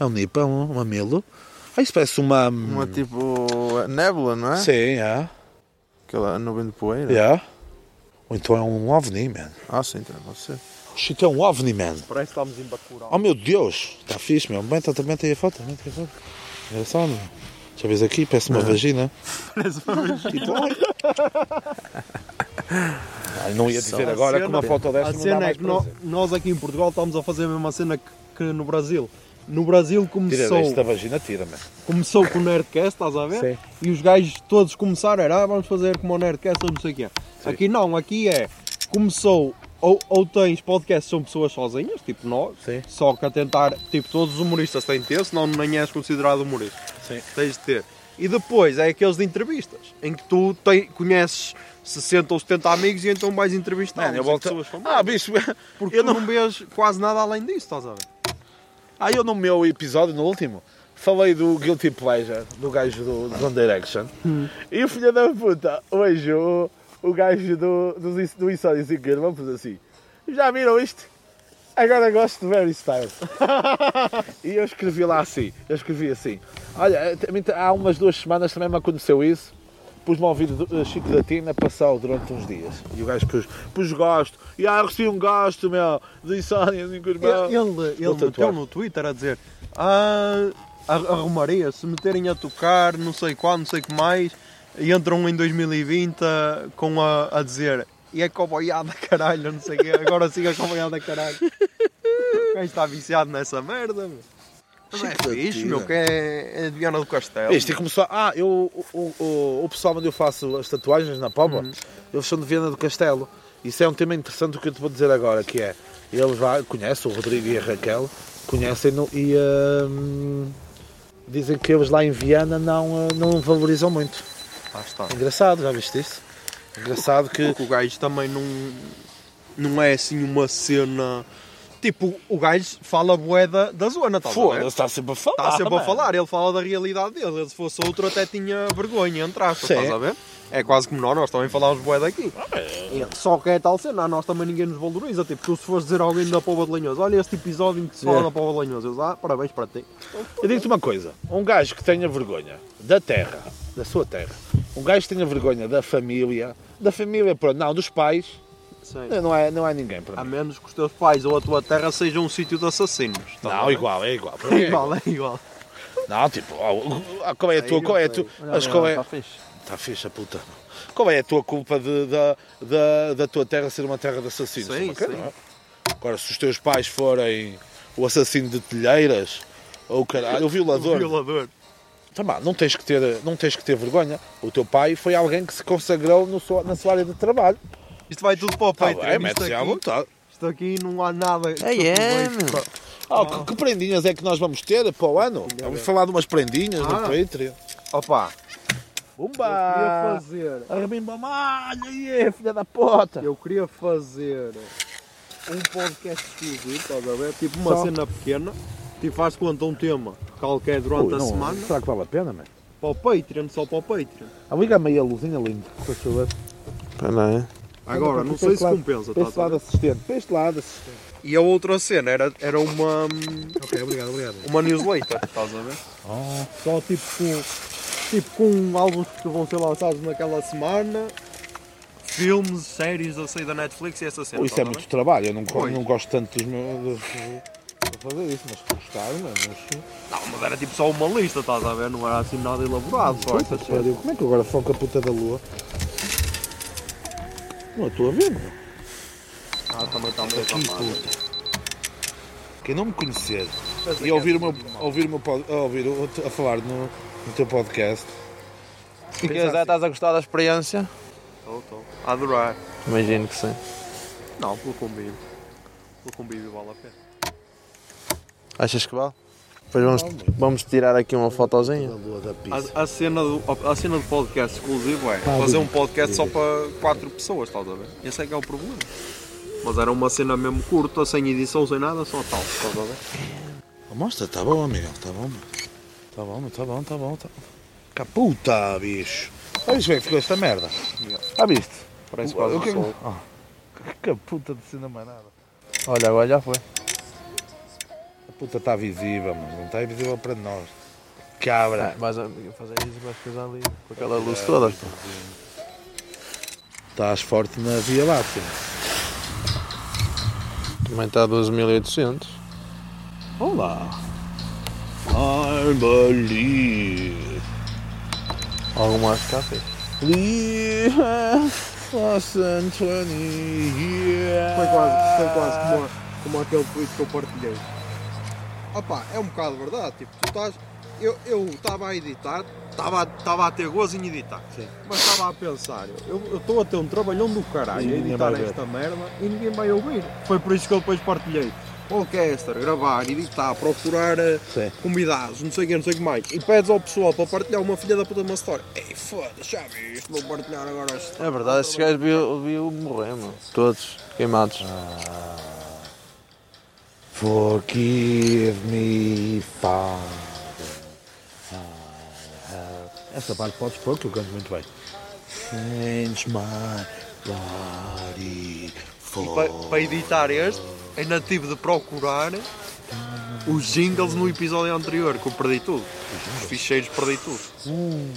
S3: É um nipa, é um mamilo. Ah, isso parece uma.
S2: Uma tipo nébula, não é?
S3: Sim, é.
S2: Aquela nuvem de poeira.
S3: é. Ou então é um ovni, man.
S2: Ah, sim, então pode ser.
S3: Shit, é um ovni, man.
S1: Parece que estamos em Bacurau.
S3: Oh meu Deus, está fixe, meu. Bem, tá, também tem a foto, também tem a foto. Olha só, meu. Eu ver aqui, parece uma vagina.
S1: Parece uma
S3: ai. Ah, não ia dizer
S1: A
S3: agora que
S1: cena-
S3: uma foto desta
S1: A
S3: não dá
S1: cena é
S3: mais
S1: que
S3: prazer.
S1: nós aqui em Portugal estamos a fazer a mesma cena que, que no Brasil. No Brasil
S3: Tira
S1: começou,
S3: esta vagina, tira, meu.
S1: começou com o Nerdcast, estás a ver?
S3: Sim.
S1: E os gajos todos começaram, era ah, vamos fazer como o Nerdcast ou não sei o quê. Aqui não, aqui é, começou, ou, ou tens podcasts são pessoas sozinhas, tipo nós,
S3: Sim.
S1: só que a tentar, tipo todos os humoristas têm de ter, senão nem és considerado humorista.
S3: Sim.
S1: Tens de ter. E depois é aqueles de entrevistas, em que tu tem- conheces 60 ou 70 amigos e então vais entrevistar
S3: Mano, eu volto...
S1: pessoas famosas.
S3: Ah, bicho,
S1: Porque
S3: eu
S1: tu
S3: não...
S1: não vês quase nada além disso, estás a ver?
S3: Ah, eu no meu episódio, no último, falei do Guilty Pleasure, do gajo do, do One Direction. E o filho da puta, hoje o, o gajo do, do, do Seguir, vamos fazer assim. Já viram isto? Agora gosto de Very Styles. e eu escrevi lá assim, eu escrevi assim. Olha, também há umas duas semanas também me aconteceu isso. Pus-me a ouvir do- Chico da Tina, passou durante uns dias. E o gajo pus, pus gosto. E ah, eu recebi um gosto, meu, do Insónia, assim, com o.
S1: Ele, ele, ele meteu no Twitter a dizer ah, ar- arrumaria se meterem a tocar, não sei quando, não sei o que mais, e entram em 2020 ah, com a, a dizer e é coboiada caralho, não sei o quê, agora sim é coboiada caralho. Gajo está viciado nessa merda, meu. Mas é fixe, meu, que é, é de Viana do Castelo.
S3: Isto começou. Ah, eu, o, o, o, pessoal onde eu faço as tatuagens na Póvoa, eles são de Viana do Castelo. Isso é um tema interessante o que eu te vou dizer agora, que é, eles lá conhecem o Rodrigo e a Raquel, conhecem-no e hum, dizem que eles lá em Viana não, ah, não valorizam muito.
S1: Lá está.
S3: Engraçado, já viste isso? Engraçado que.
S1: Porque o gajo também não, não é assim uma cena. Tipo, o gajo fala bué da, da zona, tá
S3: Foda-se, está sempre a falar.
S1: Está sempre a falar, ele fala da realidade dele. Ele, se fosse outro, até tinha vergonha, entre aspas,
S3: Sim.
S1: estás a ver? É quase como nós, nós também falamos bué daqui. Só que é tal cena, a nós também ninguém nos valoriza. Tipo, tu se fores dizer a alguém da Pova de Lanhoso, olha este episódio em que se fala
S3: É.
S1: da Pova de Lanhoso, eu digo, ah, parabéns para ti.
S3: Eu digo-te uma coisa: um gajo que tenha vergonha da terra, da sua terra, um gajo que tenha vergonha da família, da família, pronto, não, dos pais, não é, não é ninguém para
S1: A
S3: mim.
S1: menos que os teus pais ou a tua terra sejam um sítio de assassinos. a
S3: Não,
S1: ver?
S3: igual, é igual.
S1: É igual, é igual.
S3: Não, tipo, ó, qual é a tua, qual é a tua, mas qual é, está fixe a puta. Qual é a tua culpa de, da, da, da tua terra ser uma terra de assassinos?
S1: Sim, sim.
S3: é? Agora, se os teus pais forem o assassino de telheiras, ou o caralho, o violador,
S1: Violador.
S3: Tá bem, não tens que ter, não tens que ter vergonha. O teu pai foi alguém que se consagrou no sua- na sua área de trabalho.
S1: Isto vai tudo para o
S3: Tá mete-se à
S1: aqui,
S3: vontade.
S1: isto aqui não há nada. que
S2: É, é, meu.
S3: Ah, que, que prendinhas é que nós vamos ter para o ano? Vamos falar de umas prendinhas no
S1: Ah.
S3: Patreon.
S1: Opa,
S3: Bumba!
S1: eu queria fazer.
S3: Arrebimba malha, aí, filha da puta!
S1: Eu queria fazer um podcast exclusivo, estás a ver? Tipo uma
S3: Só.
S1: cena pequena. Tipo, faz conta um tema qualquer durante
S3: Ui,
S1: a
S3: não,
S1: semana.
S3: Será que vale a pena, mano?
S1: Para o Patreon, só para o Patreon.
S3: Ah, liga-me aí a luzinha linda, por favor.
S2: Não é?
S1: Agora,
S3: Para
S1: não
S3: este
S1: sei se
S3: lado-
S1: compensa,
S3: Para
S1: tá,
S3: este
S1: tá,
S3: lado assistente, para este lado assistente.
S1: E a outra cena era, era uma,
S3: Ok, obrigado, obrigado.
S1: uma newsletter, estás a ver?
S3: Oh,
S1: Só tipo com, tipo com álbuns que vão ser lançados naquela semana, filmes, séries a sair da Netflix e essa cena.
S3: isso é
S1: a
S3: muito trabalho, eu não, não gosto tanto dos meus. De fazer isso, mas se gostar, mano. mas-?
S1: Não, mas era tipo só uma lista, estás a ver? Não era assim nada elaborado, só
S3: Puta
S1: essas
S3: que
S1: coisas.
S3: pariu, Como é que eu agora foco a puta da lua? Não estou a ver, meu.
S1: Ah, também está muito
S3: Aqui, puta. Quem não me conhecer e ouvir o meu, ouvir meu pod- ouvir o- a falar no, no teu podcast,
S2: Se quiser, estás a gostar da experiência?
S1: Estou, estou. A adorar.
S2: Imagino que sim.
S1: Não, pelo convívio. Pelo convívio vale a pena.
S2: Achas que vale? Depois vamos, vamos tirar aqui uma fotozinha.
S1: A, a cena do, a cena do podcast exclusivo é fazer um podcast só para quatro pessoas, estás a ver? Esse é que é o problema. Mas era uma cena mesmo curta, sem edição, sem nada, só tal, estás a ver?
S3: A mostra, tá bom, Miguel, tá bom, meu. Tá bom, meu, tá bom, tá bom, tá bom. Caputa, bicho. Olha isto bem que ficou esta merda. Ah, viste?
S1: Parece
S3: O-
S1: quase
S3: o que-
S1: um sol.
S3: Ah, que caputa de cena mais nada.
S2: Olha, agora já foi.
S3: Puta está visível, mano. Não está visível para nós. Cabra.
S2: A fazer isso, vais coisar ali com aquela luz toda.
S3: Estás forte na Via Láctea.
S2: Também está a 12.800.
S3: Olá. I believe.
S2: Algo mais cá fez.
S3: Live less than 20 years.
S1: Foi quase, foi quase como, como aquele tweet que eu partilhei. Opa, é um bocado verdade, tipo, tu estás. Eu eu estava a editar, estava estava a ter gozo em editar,
S3: Sim.
S1: mas estava a pensar, eu eu estou a ter um trabalhão do caralho
S3: E
S1: a editar esta merda e ninguém vai ouvir. Foi por isso que eu depois partilhei. podcaster, gravar, editar, procurar eh,
S3: Sim.
S1: convidados, não sei o que, não sei o que mais, e pedes ao pessoal para partilhar uma filha da puta de uma história. Ei, foda-se, já viste, vou partilhar agora esta.
S2: É verdade, esses gajos viu, viu morrer, mano. Todos queimados.
S3: Forgive me, Father. Essa parte podes pôr que eu canto muito bem. Change my body for...
S1: Para, para editar este, ainda tive de procurar os jingles no episódio anterior, que eu perdi tudo. Os ficheiros perdi tudo.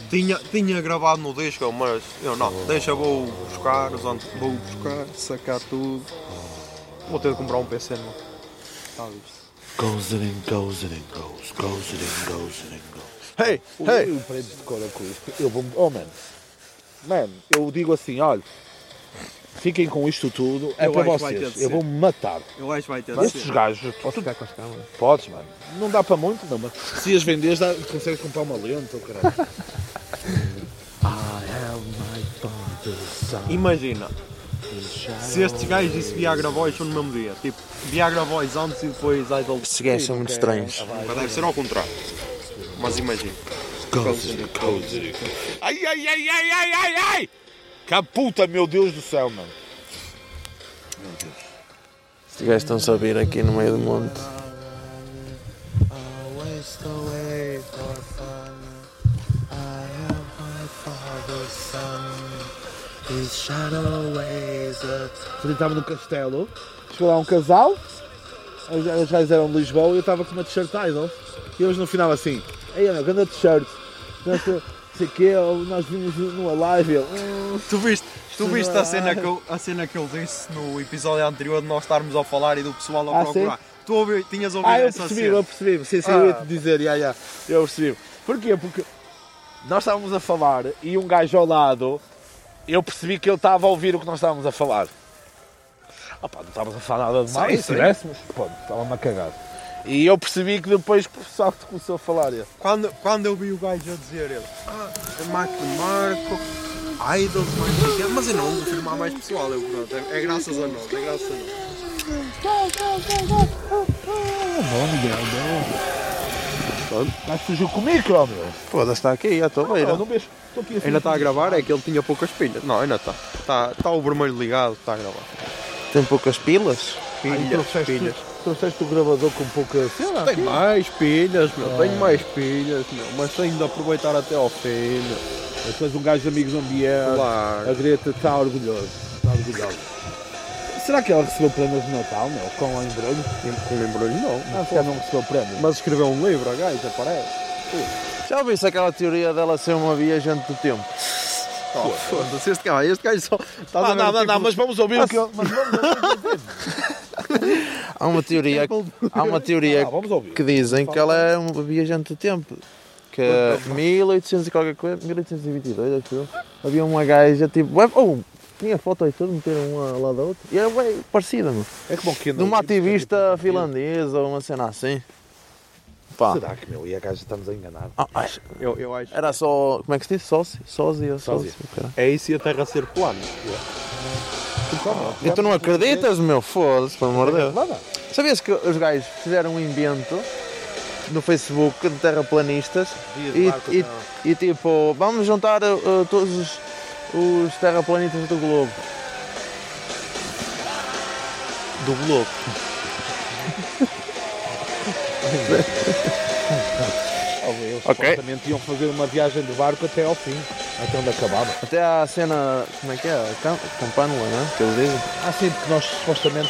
S1: Tinha, tinha gravado no disco, mas eu não, deixa, vou buscar, vou buscar, sacar tudo. Vou ter de comprar um PC novo. Visto?
S3: Goes it and goes it and goes, goes it and goes it and goes.
S2: Hey,
S3: Hey. Eu parei de decorar. Eu vou... Oh, man. Man, eu digo assim, olha... Fiquem com isto tudo, é
S1: Eu
S3: para vocês. Eu
S1: ser.
S3: vou-me matar.
S1: Eu acho que vai ter de
S3: Estes
S1: ser.
S3: gajos,
S2: Posso ficar com as câmeras?
S3: Podes, mano. Não dá para muito, não, mas se as vendes, dá, consegues comprar uma lente, ou caralho. I have my father's son.
S1: Imagina, se estes gajos disse Viagra Boys são no mesmo dia. Tipo, Viagra Boys antes e depois Idol.
S2: Esses gajos são muito estranhos.
S1: Mas deve ser ao contrário. Mas imagina.
S3: Ai, ai, ai, ai, ai, ai, ai! Que puta, meu Deus do céu, mano.
S2: Estes gajos estão-se a vir aqui no meio do monte.
S3: Ele estava no castelo, chegou lá um casal, os gajos eram de Lisboa e eu estava com uma t-shirt idol. E eles no final assim, ei, meu, grande t-shirt. Não sei quê, nós vimos numa live e ele, "Hum,
S1: Tu viste, tu viste a, cena que eu, a cena que ele disse no episódio anterior de nós estarmos a falar e do pessoal a
S3: Ah,
S1: procurar? Tu ouvi, tinhas ouvido
S3: Ah, eu
S1: essa
S3: percebi,
S1: cena?
S3: eu percebi. Sim, sim,
S1: Ah.
S3: eu ia te dizer, já, já. Eu percebi. Porquê? Porque nós estávamos a falar e um gajo ao lado, eu percebi que ele estava a ouvir o que nós estávamos a falar. Ah pá, não estávamos a falar nada demais,
S1: Sim,
S3: se tivéssemos, pô, estava-me a cagar. E eu percebi que depois que o pessoal começou a falar. Eu,
S1: Quando, quando eu vi o gajo a dizer ele, ah, é Marco Marco, Idols, mais não sei o quê", mas eu não vou afirmar mais pessoal, eu, pronto, é, é graças a nós, é graças a nós.
S3: Mas fugiu comigo, ó, meu.
S2: Foda-se, está aqui, já estou a ver.
S3: Não vejo. Estou aqui assim.
S1: Ainda está a gravar, é que ele tinha poucas pilhas. Não, ainda está. Está tá o vermelho ligado, está a gravar.
S2: Tem poucas pilas?
S1: Pilhas,
S3: trouxeste,
S1: pilhas.
S3: trouxeste o gravador com pouca. Lá,
S1: Tem mais pilhas, meu, tenho mais pilhas, meu, mas tenho de aproveitar até ao fim, meu.
S3: Um gajo de amigos ambiente.
S1: Claro.
S3: A Greta está orgulhosa. Está orgulhosa. Será que ela recebeu prémios de Natal, meu? Com o embrulho?
S1: Com embrulho não.
S3: Não, se ela não recebeu prémio.
S1: Mas escreveu um livro, a gaja, parece.
S2: Já ouviste aquela teoria dela ser uma viajante do tempo?
S1: Oh, Foda-se, este gajo, este gajo só. Estás a
S3: Não, não,
S1: o
S3: não,
S1: tipo
S3: não, mas vamos ouvir o que. Mas vamos ouvir.
S2: Há uma teoria, há uma teoria
S3: Ah,
S2: que dizem que ela é uma viajante do tempo. Que 1800 e qualquer coisa, 1822 acho eu, havia uma gaja tipo, oh, tinha foto e tudo, meteram uma lado da outra, e era bem parecida, meu.
S3: É que bom que
S2: De uma ativista finlandesa ou uma cena assim. Pá,
S3: Será que, meu? E a gaja estamos a enganar?
S2: ah, ai,
S1: Eu, eu acho.
S2: era só, como é que se diz? Sócio? Sósia,
S3: Sósia.
S2: sócio, cara.
S1: É isso e a Terra ser plana.
S2: E tu não acreditas, meu? Foda-se, pelo amor de Deus.
S3: Nada.
S2: Sabias que os gajos fizeram um invento no Facebook de terraplanistas e, e, e tipo, vamos juntar uh, todos os, os terraplanistas do globo. Do globo.
S3: Eles
S2: Ok.
S3: supostamente iam fazer uma viagem de barco até ao fim. Até onde acabava.
S2: Até a cena, como é que é? Cam- Campânula, né? Que eles dizem.
S3: Ah, sim, porque nós supostamente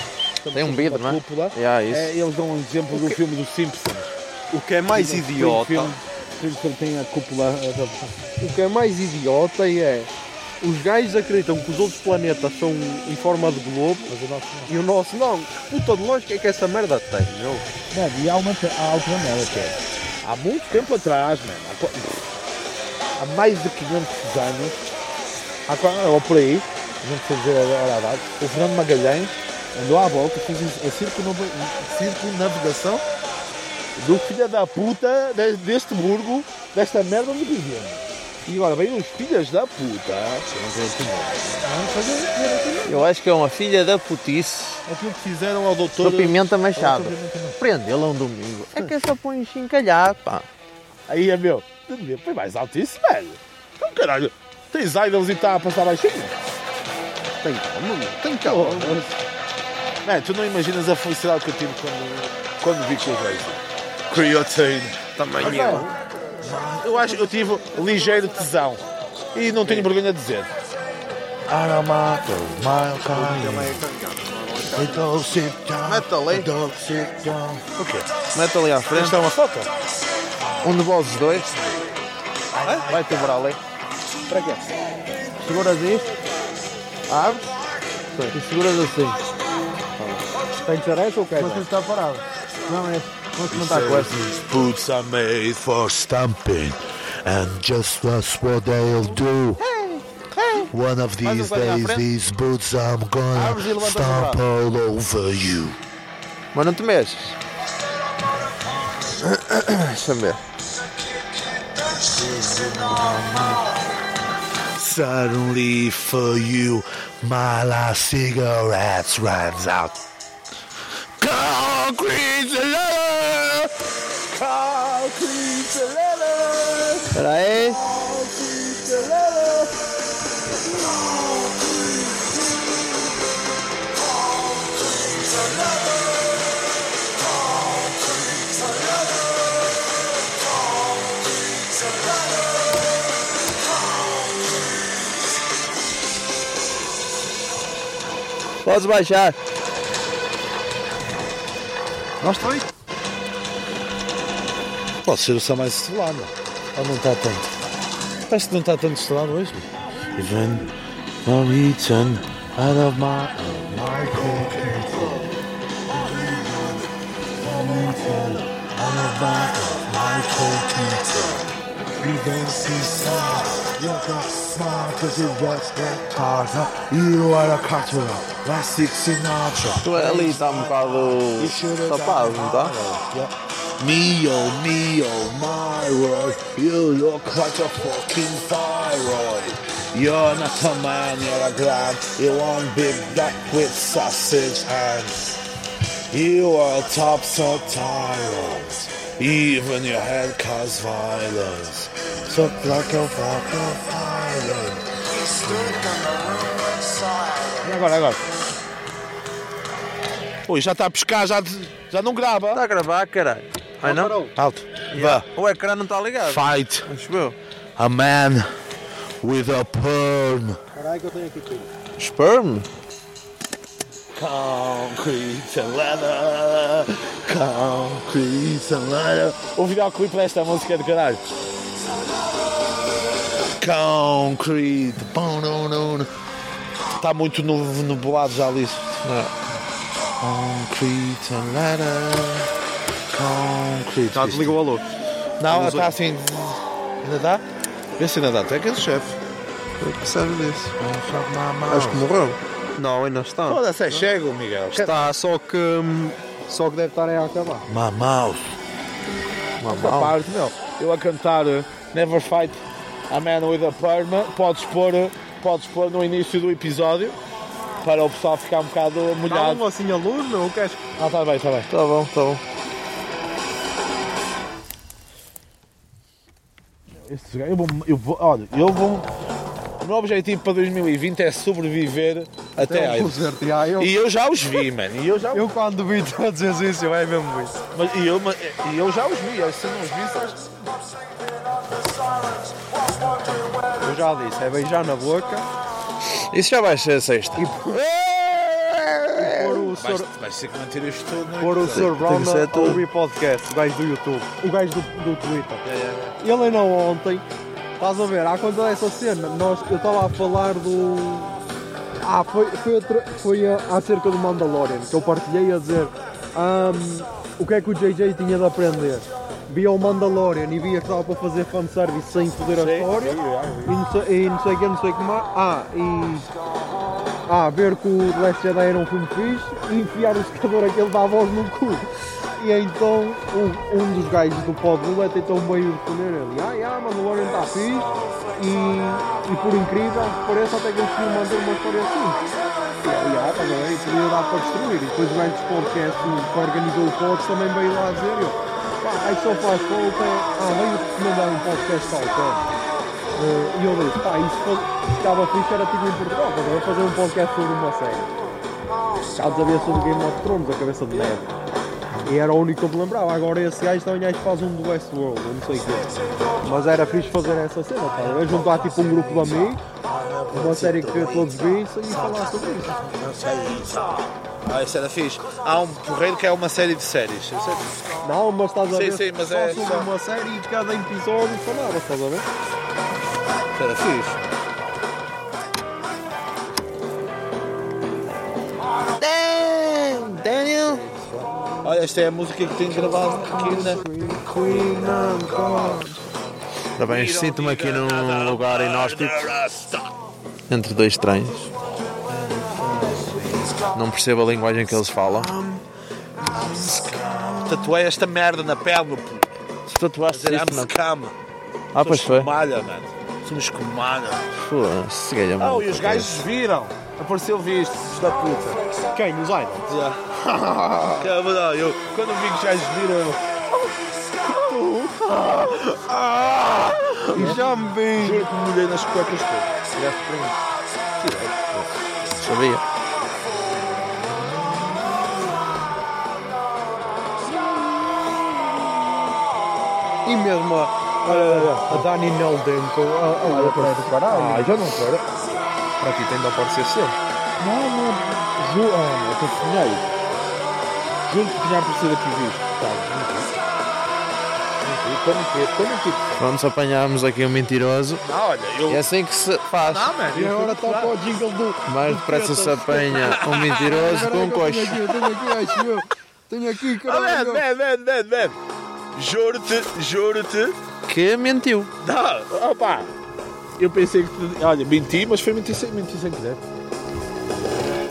S2: Tem um vidro,
S3: uma
S2: não é?
S3: cúpula.
S2: Yeah, isso.
S3: É, eles dão um exemplo do filme dos Simpsons.
S1: O que é mais idiota.
S3: filme, Simpson tem a cúpula. eh,
S1: O que é mais idiota é. Os gajos acreditam que os outros planetas são em forma de globo
S3: o nosso não.
S1: e o nosso não. Puta de lógica é que essa merda tem, meu.
S3: Mano, e há, uma, há outra merda que é. Há muito tempo atrás, mano, há, há mais de 500 anos, há, ou por aí, não sei dizer a a data, o Fernando Magalhães andou à volta, fez a circunnavigação do filho da puta de- deste burgo, desta merda onde vivemos. E agora vem os filhos da puta. Eu
S2: Eu acho que é uma filha da putice
S3: aquilo que fizeram ao doutor.
S2: do Pimenta Machado. Prendê-la um domingo. É que só põe encalhar, pá.
S3: Aí é meu. Foi mais alto isso, velho. Então caralho. Tens idols e está a passar baixinho?
S1: Tem como? Tem calma.
S3: Man, tu não imaginas a felicidade que eu tive quando, quando vi que eu vejo. Creatine.
S4: Também
S3: Ah,
S4: eu.
S3: Eu acho eu tive ligeiro tesão. E não tenho vergonha de dizer. Aramato, my
S2: Mete ali.
S3: O quê?
S2: Mete ali à frente.
S3: Esta é uma foto?
S2: Um de vós dois. Vai te ali.
S3: Para quê?
S2: Seguras isto. Abres. E seguras assim.
S1: Tem que ser essa ou quer?
S2: Mas está parado. Não é. Vamos comentar com essa.
S3: These boots are made for stamping, and just that's what they'll do. One of these days, these boots I'm gonna
S2: Abre levanta o
S3: stomp all over you.
S2: Mas não te mexes. Deixa-me ver.
S3: Suddenly for you, my last cigarettes runs out.
S2: Espera aí. Podes baixar.
S1: Mostra aí.
S3: Pode ser o mais estrelado. Ou não está tanto? Parece que não está tanto estrelado hoje. Even I'm eaten out of my, my computer. Out of my, my computer. You don't see smart, you're not smart cause you just that hard. You are a cultural, classic Sinatra.
S2: Tu ali está um bocado tapado, não está?
S3: Mio, Mio, my word, you look like a fucking thyroid. You're not a man, you're a gland. You want big black with sausage hands. You are tops of tyrants. Even your head cause violence. Look like a fucking violent. E agora, agora? Ui, já está a pescar, já, já não grava.
S2: Está a gravar, caralho. Ai não?
S1: Parou.
S3: Alto. Vá.
S2: O ecrã não está ligado.
S3: Fight a man with a perm.
S1: Caralho que eu tenho aqui tudo.
S2: Sperm?
S3: Concrete and leather. Concrete and leather. O videoclipe desta música é de caralho. Concrete. Está muito nu- nublado já ali. Concrete and leather. Concrete.
S4: Já desligou a luz.
S3: Não, está assim. Ainda dá? Vê se ainda dá. Tem aquele chefe.
S2: O que sabe disso? Acho que morreu.
S4: Não, ainda está.
S3: Foda-se, é chego, Miguel.
S4: Está, só que. hum,
S1: Só que deve estar aí a acabar.
S3: Mouth. Essa parte, meu. Eu a cantar uh, Never Fight a Man with a Perma. Podes pôr, uh, podes pôr no início do episódio para o pessoal ficar um bocado molhado.
S1: um assim a luz, meu. Queres?
S3: Ah, tá bem, tá bem.
S2: Tá bom, tá bom.
S3: Estes gajos, eu vou, eu vou, olha, eu vou. O meu objetivo para 2020 é sobreviver até aí.
S1: Já, eu,
S3: E eu já os vi, mano. E eu já,
S1: eu quando vi tu a dizer isso, eu é mesmo isso.
S3: mas, e eu, mas- e eu já os vi. Se eu não os vi, sabes?
S1: Eu já disse, é beijar na boca
S2: Isso já vai ser sexta.
S1: e o
S3: Vai,
S1: Sr.
S3: vai ser que manter isto tudo no
S1: Pôr o. Sr. Brown a
S2: tudo.
S1: ouvir podcast, o gajo do YouTube, o gajo do, do Twitter. Ele ainda ontem, estás a ver, há quando dessa cena, nós, eu estava a falar do. Ah, foi, foi, outra- foi a- acerca do Mandalorian, que eu partilhei a dizer ahm, o que é que o JJ tinha de aprender. Via o Mandalorian e via que estava para fazer fanservice sem foder a história. E não sei, e não sei o que, não sei o que mais. Ah, e. Ah, ver que o The Last Jedi era um filme fixe e enfiar o secador aquele da voz no cu. e então um, um dos gajos do pod roulette então veio responder ele, ah, ah, o Warren está fixe e, e por incrível que pareça até que eles queriam manter uma história assim. E ah, estás a ver, e podia dar para destruir. E depois o gajo dos podcasts que organizou o pods também veio lá dizer, eu, pá, aí só faz falta, ah, veio recomendar um podcast qualquer. Eh, e eu disse, pá, isso foi- estava fixe, era tipo em Portugal, estás ver, fazer um podcast sobre uma série. Caso havia sobre Game of Thrones, a cabeça de neve. E era o único que eu me lembrava. Agora esse gajo também acho que faz um do Westworld, eu não sei o quê. Mas era fixe fazer essa cena, pá. Eu juntar tipo um grupo de amigos, uma série que todos vissem e falar sobre isso.
S3: Ah, isso era fixe. Há um porreiro que é uma série de séries. Sei-
S1: Não, mas estás a
S3: Sim,
S1: ver
S3: sim, mas
S1: só
S3: é
S1: sobre
S3: só-
S1: uma série e cada episódio falava, estás a ver?
S3: Isso era fixe.
S2: Damn, Daniel!
S3: Olha, esta é a música que tenho gravado aqui na.
S2: Ora bem, sinto-me aqui num lugar inóspito, entre dois estranhos. Não percebo a linguagem que eles falam.
S3: Tatuei esta merda na pele.
S2: Se tatuaste
S3: Dizer,
S2: isso na...
S3: scam.
S2: Ah, pois foi.
S3: malha, mano. Somos com malha.
S2: Foda-se,
S3: Oh, e os gajos viram. Apareceu visto, filhos da puta.
S1: Quem? Os Idols?
S3: Que é verdade, eu, quando vi que gajos viram, eu.
S1: E já me vi!
S3: Juro que me molhei nas cuecas todas. Tiraste para mim.
S2: Sabia.
S1: E mesmo a, a, a Dani Neldenko, a, a outra do caralho. Ah, já não quero. Para ti tem de aparecer sempre. Não, não. Juro, ah, não, eu estou sonhei. Juro que tinha aparecido aqui visto. Tá,
S2: Vamos apanharmos aqui um mentiroso.
S3: Não, olha, eu.
S2: E é assim que se faz.
S3: Não, mano.
S1: E agora está para o jingle do.
S2: Mais depressa se apanha um mentiroso com um coxo.
S1: Tenho aqui, tenho aqui, acho eu. Tenho aqui,
S3: Oh, man,
S1: caralho.
S3: man, man, man, man. Juro-te, juro-te.
S2: Que mentiu.
S3: Não, opa. Eu pensei que. tu- Olha, menti, mas foi mentir sem, mentir sem querer.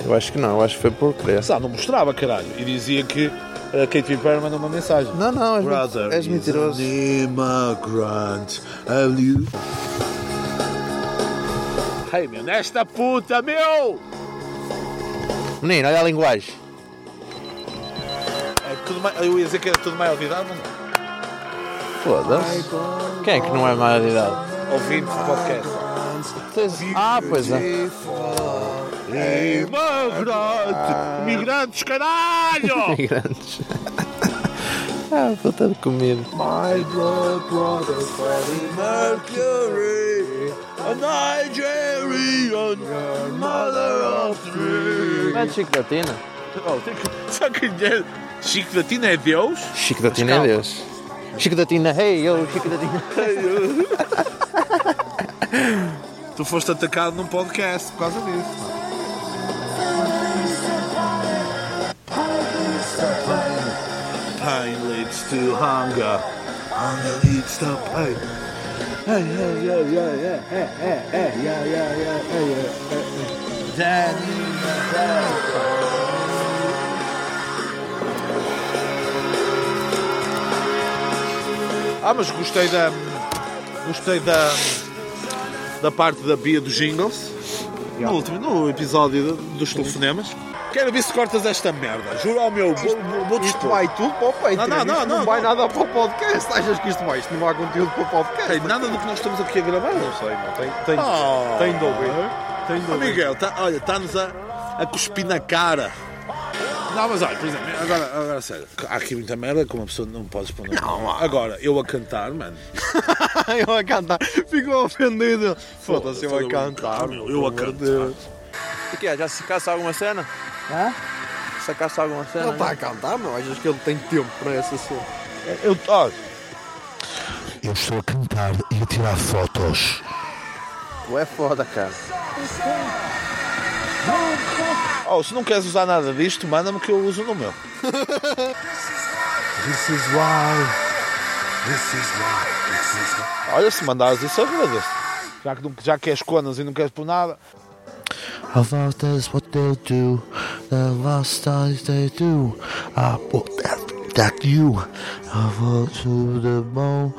S2: Eu acho que não, eu acho que foi por querer.
S3: Só não mostrava, caralho. E dizia que a Kate Perry mandou uma mensagem.
S2: Não, não, és,
S3: Brother,
S2: és mentiroso.
S3: immigrant. Have you... Hey, meu, nesta puta, meu!
S2: Menino, olha a linguagem.
S3: É tudo mais, eu ia dizer que era tudo maior de idade, mas não.
S2: Foda-se. Quem é que não é maior de idade?
S3: Ouvinte de podcast.
S2: Ah, pois é.
S3: Imigrante! Imigrantes, caralho!
S2: Grandes. ah, puta de comida.
S3: My blood brother Freddie Mercury, a Nigerian mother of three.
S2: Não é de Chico da Tina?
S3: Oh, tem que- Só que é- Chico da Tina é Deus?
S2: Chico da Tina é Deus. Chico da Tina, hey, eu, Chico da Tina.
S3: Tu foste atacado num podcast por causa disso. Pain leads to hunger. Hunger leads to pain. Hey, hey, yeah, yeah, yeah, hey, hey, hey, yeah, yeah, yeah, hey, yeah, hey, hey. Danny, Danny. Ah, mas gostei da. Gostei da. Da parte da Bia dos Jingles. No último, no episódio do- dos telefonemas. Quero ver se cortas esta merda. Juro ao meu. Vou,
S1: Isto
S3: dispor.
S1: vai tudo para o Patreon.
S3: Não, não, não,
S1: Isto
S3: não,
S1: vai
S3: não.
S1: nada para o podcast. Achas que isto vai? Isto não há conteúdo para o podcast?
S3: Tem nada do que nós estamos aqui a gravar.
S1: Não sei, não. Tem, tem,
S3: Oh.
S1: tem de ouvir. Tem de ouvir.
S3: Miguel, tá, olha, está-nos a, a cuspir na cara. Não, mas olha, por exemplo, agora, agora sério, há aqui muita merda que uma pessoa não pode expor. Não, agora, eu a cantar, mano.
S1: eu a cantar. Ficou ofendido. Foda-se, eu a cantar.
S3: meu, eu a cantar.
S2: O que é? Já sacaste alguma cena?
S5: Hã?
S2: Sacaste alguma cena?
S1: Ele está a cantar, meu. Achas que ele tem tempo para essa cena?
S3: Eu, olha,
S6: Eu estou a cantar e a tirar fotos.
S2: Tu é foda, cara.
S3: Oh, se não queres usar nada disto, manda-me que eu uso no meu.
S6: This is why. This is why. This is why.
S3: Olha, se mandares isso, eu agradeço. Já que, não, já que és conas e não queres por nada.
S6: Thought that's what they'll do. The last times they do. I that
S3: that you. I walk to the bone,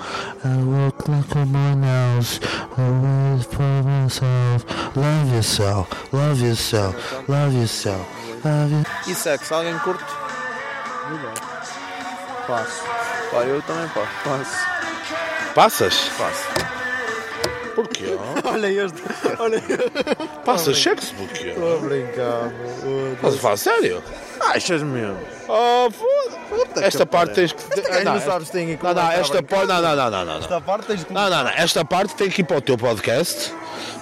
S3: I walk like a nails. I wait for myself. Love yourself, love yourself, love yourself, love yourself.
S2: E sexo, alguém curte? Faço. Pá, eu também faço. Faço.
S3: Passas?
S2: Faço.
S3: Porquê?
S1: Olha este. Olha
S3: Passas sexo porquê?
S2: Estou a brincar,
S3: a falar sério?
S2: Achas mesmo?
S3: Oh, foda Esta parte tens que. Não,
S2: não sabes tem aqui
S3: não, não, esta parte. Não, não, não, não.
S1: Esta parte tens de
S3: Não, não, não. Esta parte tem que ir para o teu podcast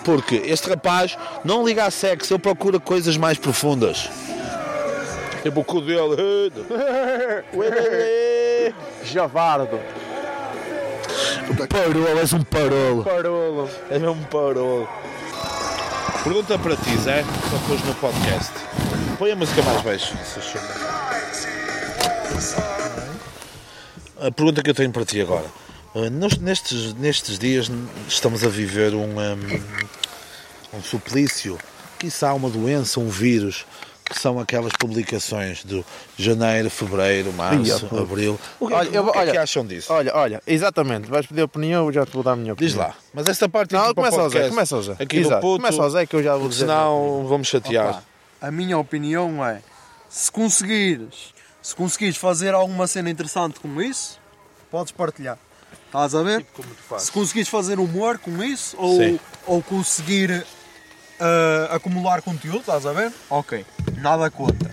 S3: porque este rapaz não liga a sexo, ele procura coisas mais profundas. Tipo o cu dele.
S2: Javardo.
S3: Parolo, és um parolo.
S2: Parolo.
S3: És mesmo um parolo. Pergunta para ti, Zé, só depois no podcast. Põe a música mais baixo. se. A pergunta que eu tenho para ti agora. Nós, nestes, nestes dias estamos a viver um, um, um suplício, quiçá uma doença, um vírus, que são aquelas publicações do janeiro, fevereiro, março,
S2: Ia,
S3: abril. O que,
S2: Olha, eu
S3: o que é que
S2: olha,
S3: acham disso?
S2: Olha, olha, exatamente. Vais pedir opinião, eu já te vou dar a minha opinião.
S3: Diz lá. Mas esta parte
S2: Não, começa Zé,
S3: podcast.
S2: começa ao Zé.
S3: Aqui
S2: Exato,
S3: puto,
S2: Começa ao Zé que eu já vou dizer.
S3: senão vamos chatear.
S1: Opa, a minha opinião é se conseguires se conseguires fazer alguma cena interessante com isso podes partilhar estás a ver? se conseguires fazer humor com isso ou,
S3: Sim.
S1: ou conseguir ah, acumular conteúdo estás a ver? ok, nada contra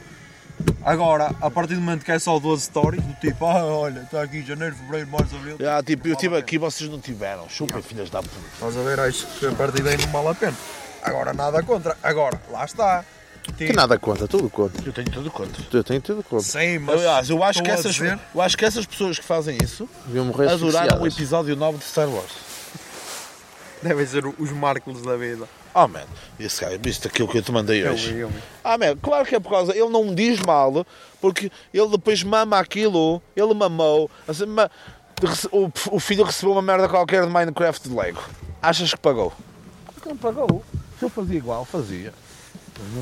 S1: agora, a partir do momento que é só 12 stories do tipo, ah olha, está aqui janeiro, fevereiro, março, abril
S3: Ah, tipo, eu estive aqui vocês não tiveram. Chupem, filhas da puta.
S1: estás a ver? acho que a partir daí não vale a pena agora nada contra, agora, lá está
S2: Que nada conta, tudo conta.
S3: Eu tenho tudo contra.
S2: Eu tenho tudo conta.
S1: Sim, mas
S3: Aliás, eu acho, que
S1: estou a
S3: essas,
S1: dizer-
S3: eu acho que essas pessoas que fazem isso
S2: Deviam morrer
S3: adoraram o
S2: asfixiadas.
S3: episódio 9 de Star Wars.
S1: devem ser os Marcos da vida
S3: Oh, man, esse cara, viste aquilo que eu te mandei
S1: eu
S3: hoje?
S1: vi, eu vi.
S3: Ah, man, claro que é por causa. Ele não me diz mal, porque ele depois mama aquilo, ele mamou. Assim, ma- rece- o, o filho recebeu uma merda qualquer de Minecraft de Lego. Achas que pagou? Não pagou. Se eu fazia igual, fazia.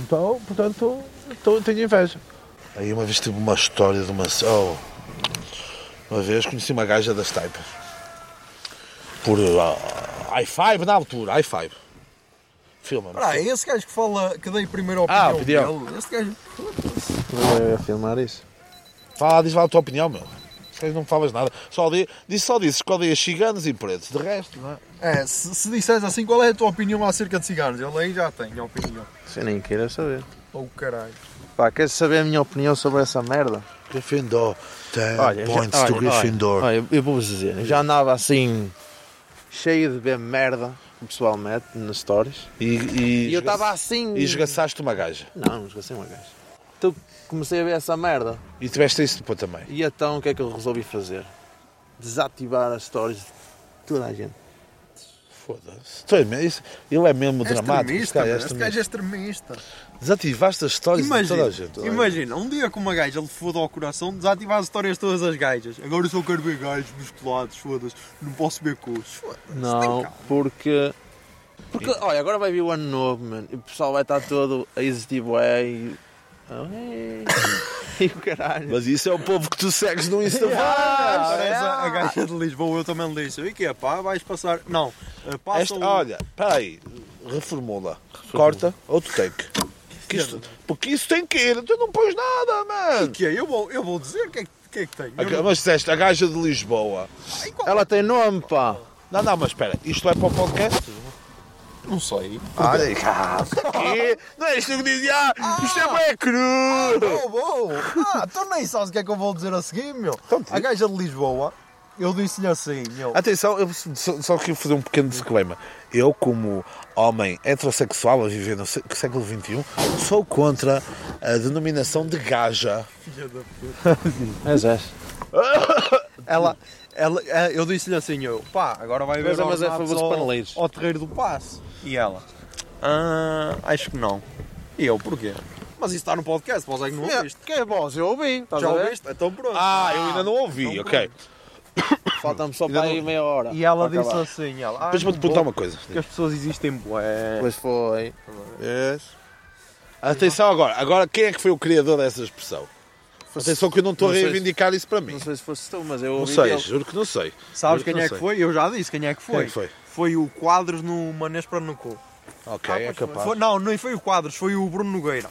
S3: Estou, portanto, estou, tenho inveja. Aí uma vez tive uma história de uma. Oh, uma vez conheci uma gaja das taipas. Por uh, i5 na altura, i5. Filma-me.
S1: Espera aí, esse gajo que fala, que dei primeiro a
S3: Ah,
S1: opinião
S3: opinião.
S1: dele, esse gajo,
S2: Eu ia filmar isso.
S3: Fala, diz lá a tua opinião, meu. Não falas nada. Só, diz, só dizes que odeias ciganos e pretos. De resto, não é?
S1: é, se, se disseres assim, qual é a tua opinião acerca de ciganos? Ele aí já tem a opinião.
S2: Se eu nem queira saber.
S1: Oh caralho.
S2: Pá, queres saber a minha opinião sobre essa merda?
S3: Gryffindor. 10
S2: Olha, já-
S3: points
S2: olha,
S3: to Gryffindor.
S2: Olha, eu vou-vos dizer, eu já andava assim, cheio de ver merda que o pessoal mete nas stories.
S3: E, e,
S2: E eu estava assim.
S3: E esgaçaste uma gaja.
S2: Não, não esqueci uma gaja. Comecei a ver essa merda.
S3: E tiveste isso depois também.
S2: E então o que é que eu resolvi fazer? Desativar as stories de toda a gente.
S3: Foda-se. É mesmo- isso- Ele é mesmo
S1: É
S3: dramático.
S1: extremista,
S3: Este cara é
S1: este gajo é
S3: extremista. Desativaste as histórias de toda a gente.
S1: imagina, um dia com uma gaja lhe foda ao coração, desativar as histórias de todas as gajas. Agora eu só quero ver gajos musculados, foda-se, não posso ver coxos.
S2: Não, porque. Porque, olha, agora vai vir o ano novo, mano. E o pessoal vai estar todo a existir bué e. Ai, E o caralho.
S3: Mas isso é o povo que tu segues no Instagram.
S1: Parece a, a gaja de Lisboa, eu também lhe disse. E que é pá, vais passar. Não, eh, passa
S3: Esta,
S1: o-
S3: olha, espera aí. Reformula. Corta, outro take. Que isto- porque isso tem que ir. Tu não pões nada, man.
S1: que é? Eu vou, eu vou dizer o que é, que- o é que tem. Eu
S3: Mas disseste, a gaja de Lisboa.
S1: Ai, qual-
S2: Ela tem nome, pá.
S3: Não, não, mas espera. Isto é para o podcast?
S1: Não sei.
S3: Olha, quê? Não é isto que eu dizia. Ah, isto é bem cru.
S1: Vou, vou. Ah, tu nem sabes o que é que eu vou dizer a seguir, meu.
S3: Então.
S1: A gaja de Lisboa, eu disse-lhe assim, meu.
S3: Atenção, eu só, só queria fazer um pequeno disclaimer. Eu, como homem heterossexual a viver no sé- século XXI, sou contra a denominação de gaja.
S2: És, és.
S1: Ela, ela, eh, eu disse-lhe assim, eu, pá, agora vai
S2: Mas
S1: ver
S2: é- mas é favor
S1: ao,
S2: paneleiros.
S1: ao terreiro do passe. E ela, ah, acho que não. E eu, porquê? Mas isso está no podcast, vós é que não ouviste.
S2: Que é voz? Eu ouvi. Estás
S1: Já
S2: a ver?
S1: ouviste? Então pronto.
S3: Ah, eu ainda não ouvi,
S1: então
S3: ok.
S2: Falta-me só para aí meia hora.
S1: E ela disse
S2: acabar.
S1: assim, ela, ah,
S3: Depois vou-te
S1: não
S3: perguntar uma coisa.
S1: porque as pessoas existem bué.
S2: Pois foi.
S3: Yes. Atenção agora. Agora, quem é que foi o criador dessa expressão? Atenção que eu não estou a
S2: Não
S3: reivindicar isso para mim.
S2: Não sei se fosse tu, mas eu
S3: Não
S2: ouvi
S3: sei,
S2: dele.
S3: juro que não sei.
S1: Sabes quem
S3: não
S1: é que foi? Eu já disse quem é que foi.
S3: Quem é que foi?
S1: Foi o Quadros no Manês para Nucu.
S3: Ok, é capaz.
S1: Foi- não, não foi o Quadros, foi o Bruno Nogueira.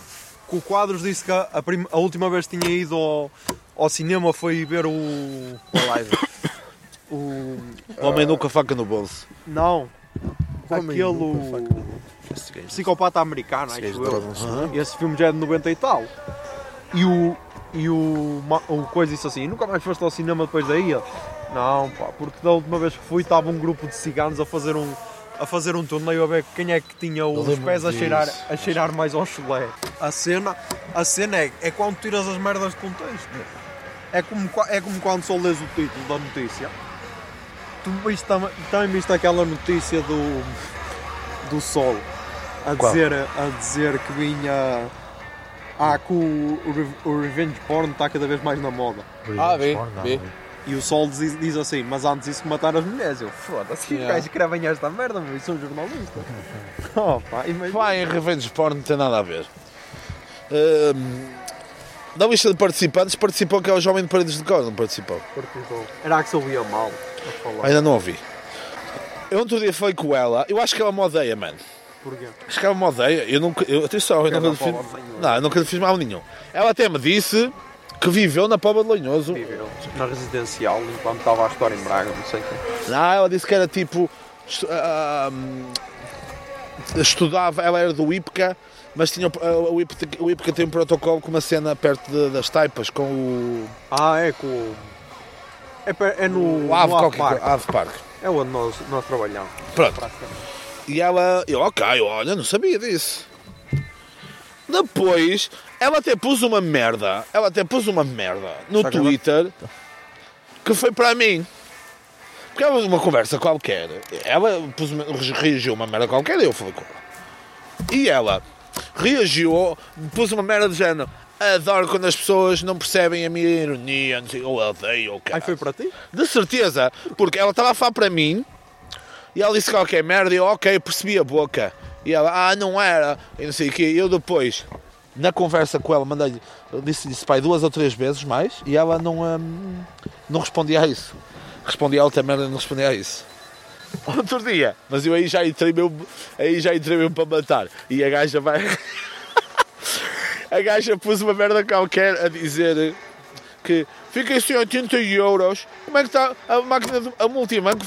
S1: Que o Quadros disse que a, prim- a última vez que tinha ido ao, ao cinema foi ver o.
S2: Uma live.
S1: o
S3: O homem nunca faca no bolso.
S1: não. Aquele. Psicopata americano, acho eu.
S2: não sei.
S1: Esse filme já é de 90 e tal. E o. E o, o coisa disse assim: nunca mais foste ao cinema depois daí? Não, pá, porque da última vez que fui estava um grupo de ciganos a fazer um. A fazer um torneio a ver quem é que tinha os pés a cheirar, a cheirar mais ao chulé. A cena, a cena é, é quando tiras as merdas de contexto. É como, é como quando só lês o título da notícia. Tu viste, tam- também viste aquela notícia do, do Sol a
S3: Qual?
S1: dizer, a dizer que vinha. Ah, que o, o re- o Revenge Porn está cada vez mais na moda.
S2: Ah, vi, vi.
S1: E o Sol diz, diz assim, mas antes isso que matar as mulheres. Eu, foda-se, que
S2: Yeah.
S1: gajos escrevem esta merda, meu, e são jornalistas. oh, pá, imagina.
S3: Vai em Revenge Porn não tem nada a ver. Hum, na lista de participantes participou que é o Jovem de Paredes de Cor, não participou?
S1: Era que se ouvia mal a falar.
S3: Ainda não ouvi. Eu outro dia falei com ela, eu acho que ela me odeia, mano.
S1: Porquê?
S3: Acho que ela me odeia. Eu nunca. Eu, atenção, eu
S1: Cada
S3: nunca fiz.
S1: pobre.
S3: Não, eu nunca lhe fiz mal nenhum. Ela até me disse que viveu na Póvoa de Lanhoso.
S1: Viveu na residencial enquanto estava a história em Braga, não sei o quê.
S3: Não, ela disse que era tipo. hum, estudava, ela era do IPCA, mas tinha, o- o, IPCA, o IPCA tem um protocolo com uma cena perto de- das taipas, com o.
S1: Ah, é com o. É, é no,
S3: o Ave,
S1: no Ave Park.
S3: Ave Park.
S1: É onde nós, nós trabalhamos.
S3: Pronto. E ela, eu, ok, olha, não sabia disso. Depois, ela até pôs uma merda, ela até pôs uma merda no
S2: Saca
S3: Twitter que foi para mim. Porque ela uma conversa qualquer, ela pôs reagiu uma merda qualquer e eu falei com ela. E ela reagiu, pôs uma merda de género. Adoro quando as pessoas não percebem a minha ironia, não sei, ou odeio, ou
S1: Aí foi para ti?
S3: de certeza, porque ela estava a falar para mim e ela disse qualquer merda e eu, ok, percebi a boca. E ela, ah, não era, e não sei o quê. Eu depois, na conversa com ela, mandei-lhe, eu disse pai duas ou três vezes mais e ela não, hum, não respondia a isso. Respondia a outra merda e não respondia a isso. Outro dia, mas eu aí já entrei mesmo, aí já entrei mesmo para matar. E a gaja vai. a gaja pôs uma merda qualquer a dizer que fiquem sem 80 euros. Como é que está a máquina, de, a multibanco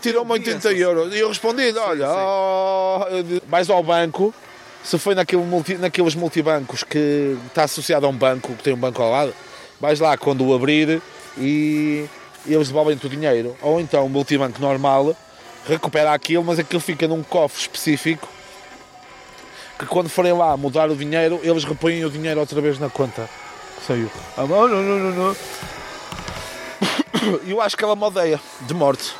S3: tirou-me 80 euros. E eu respondi, olha, oh, vais ao banco, se foi naquele multi, naqueles multibancos que está associado a um banco, que tem um banco ao lado, vais lá quando o abrir e, e eles devolvem-te o dinheiro. Ou então um multibanco normal recupera aquilo, mas aquilo fica num cofre específico que quando forem lá mudar o dinheiro, eles repõem o dinheiro outra vez na conta. Saiu. Ah, não, não, não, não, não. Eu acho que ela me odeia, de morte.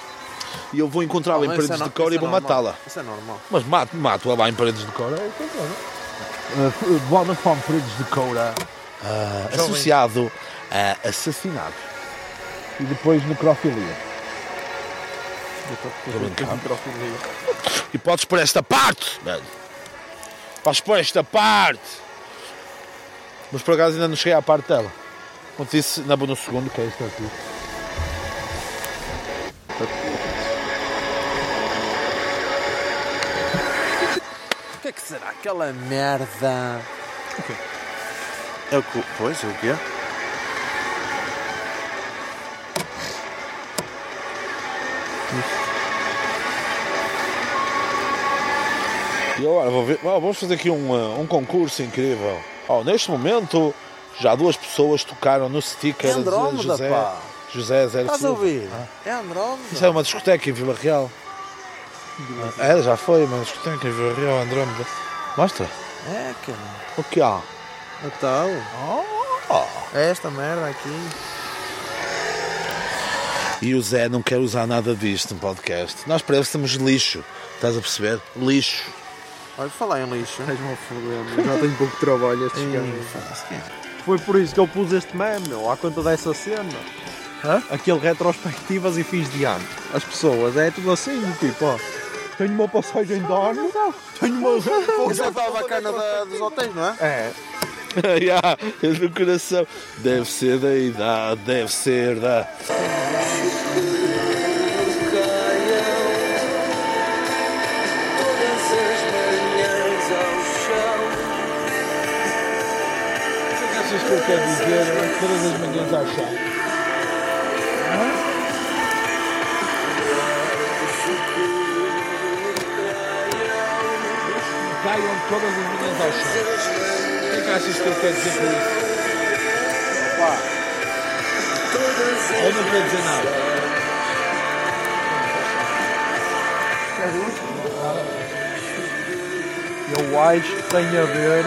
S3: E eu vou encontrá-la em
S2: Não,
S3: paredes
S2: é
S3: de cor e
S2: é
S3: vou matá-la.
S2: Isso é normal.
S3: Mas mato, mato-a lá em paredes de cor. É, uh, Vodafone Paredes de Coura, uh, associado a assassinato e depois necrofilia. E podes pôr esta parte, velho. Podes pôr esta parte. Mas por acaso ainda não cheguei à parte dela. Quando disse na no segundo, que é isto aqui.
S2: Aquela merda. É o que. Pois, é o quê?
S3: E agora vou ver, vamos fazer aqui um, uh, um concurso incrível. Oh, neste momento já duas pessoas tocaram no sticker
S2: É Andrómeda,
S3: José,
S2: pá.
S3: José Zero
S2: Estás a ouvir? É Andrómeda.
S3: Isso é uma discoteca em Vila Real. Ah, É, já foi, uma discoteca em Vila Real, Andrómeda. Mostra.
S2: É, cara.
S3: O que há?
S2: Então. É esta merda aqui.
S3: E o Zé não quer usar nada disto no podcast. Nós para ele estamos lixo. Estás a perceber? Lixo.
S2: Olha, falar em lixo.
S1: Estás-me a foder, já tenho pouco trabalho estes
S2: quem é?
S1: Foi por isso que eu pus este meme, meu, à conta dessa cena.
S2: Hã?
S1: Aquele retrospectivas e fins de ano. As pessoas, é tudo assim, tipo, ó. Tenho uma passagem de ano, tenho uma...
S2: Isso é a bacana da- dos hotéis, não é?
S1: É.
S7: yeah, é do coração. Deve ser da idade, deve ser da.
S3: O que achas que eu quero dizer todas as manhãs ao chão? Todas as manhãs ao chão. O que é que achas que eu quero dizer com isso? Opa! Eu não quero dizer nada.
S1: Eu acho que tem a ver.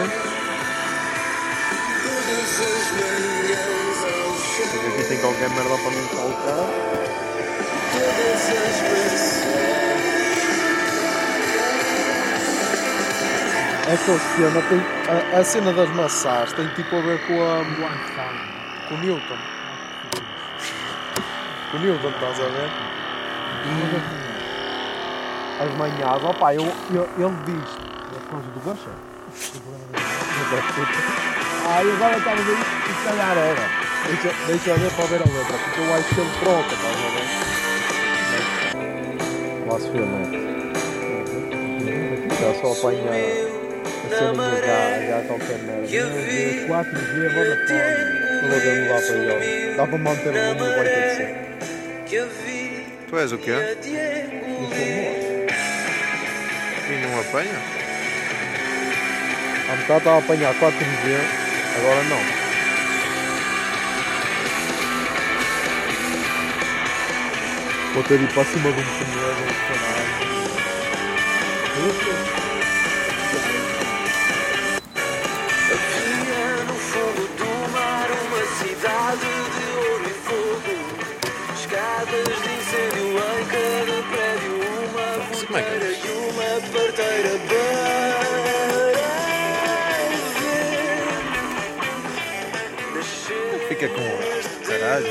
S1: Aqui tem qualquer merda para me colocar. Esta cena tem. A, a cena das maçãs tem tipo a ver com a. com o Newton. Com o Newton, estás a ver? As manhãs, opá, eu, eu, ele diz.
S3: Por causa do gosto? Ah, e agora estava a dizer isso, se calhar era.
S1: Deixa, deixa eu ver para ver a letra, porque eu acho que ele troca, estás a ver? Lá se vê, não é? Já só apanha a cena de já qualquer merda.
S3: 4G, Vodafone.
S1: Eu vou ter mudar para ele. Dá para manter o número, vai ter de ser.
S2: Tu és o quê? E não apanha?
S1: A metade estava a apanhar 4G, agora não. Vou ter de ir para cima de um um
S2: como é que é
S8: uma parteira para
S2: Fica com este caralho.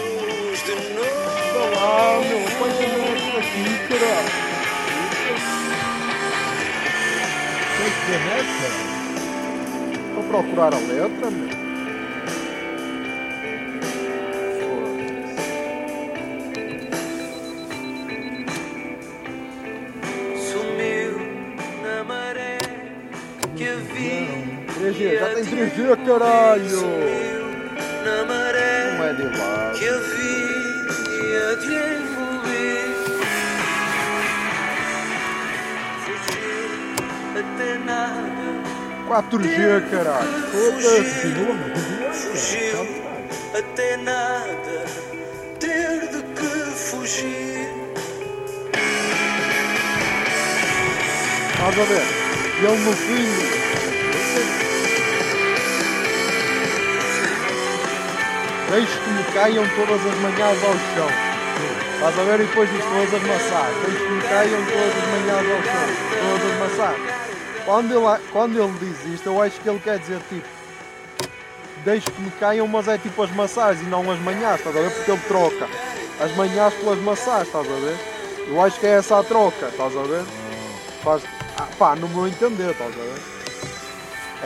S1: Ah, meu, apanha-me aqui, caralho.
S3: Tem que ver nessa?
S1: Vou procurar a letra, meu. 3G, já tem 3G, caralho.
S8: Sumiu na maré.
S1: Não é de lado.
S8: que havia de engolir. Fugiu até nada.
S1: 4G, caralho.
S8: Foda-se. Fugiu até nada. Ter de que fugir.
S1: Estás a ver? Ele no fim. Deixe que me caiam todas as manhãs ao chão. Estás a ver? E depois diz todas as maçãs. Deixe que me caiam todas as manhãs ao chão. Todas as maçãs. Quando ele, quando ele diz isto, eu acho que ele quer dizer tipo. Deixe que me caiam, mas é tipo as maçãs e não as manhãs, estás a ver? Porque ele troca as manhãs pelas maçãs, estás a ver? Eu acho que é essa a troca, estás a ver? Faz, ah, pá, no meu entender, estás a ver?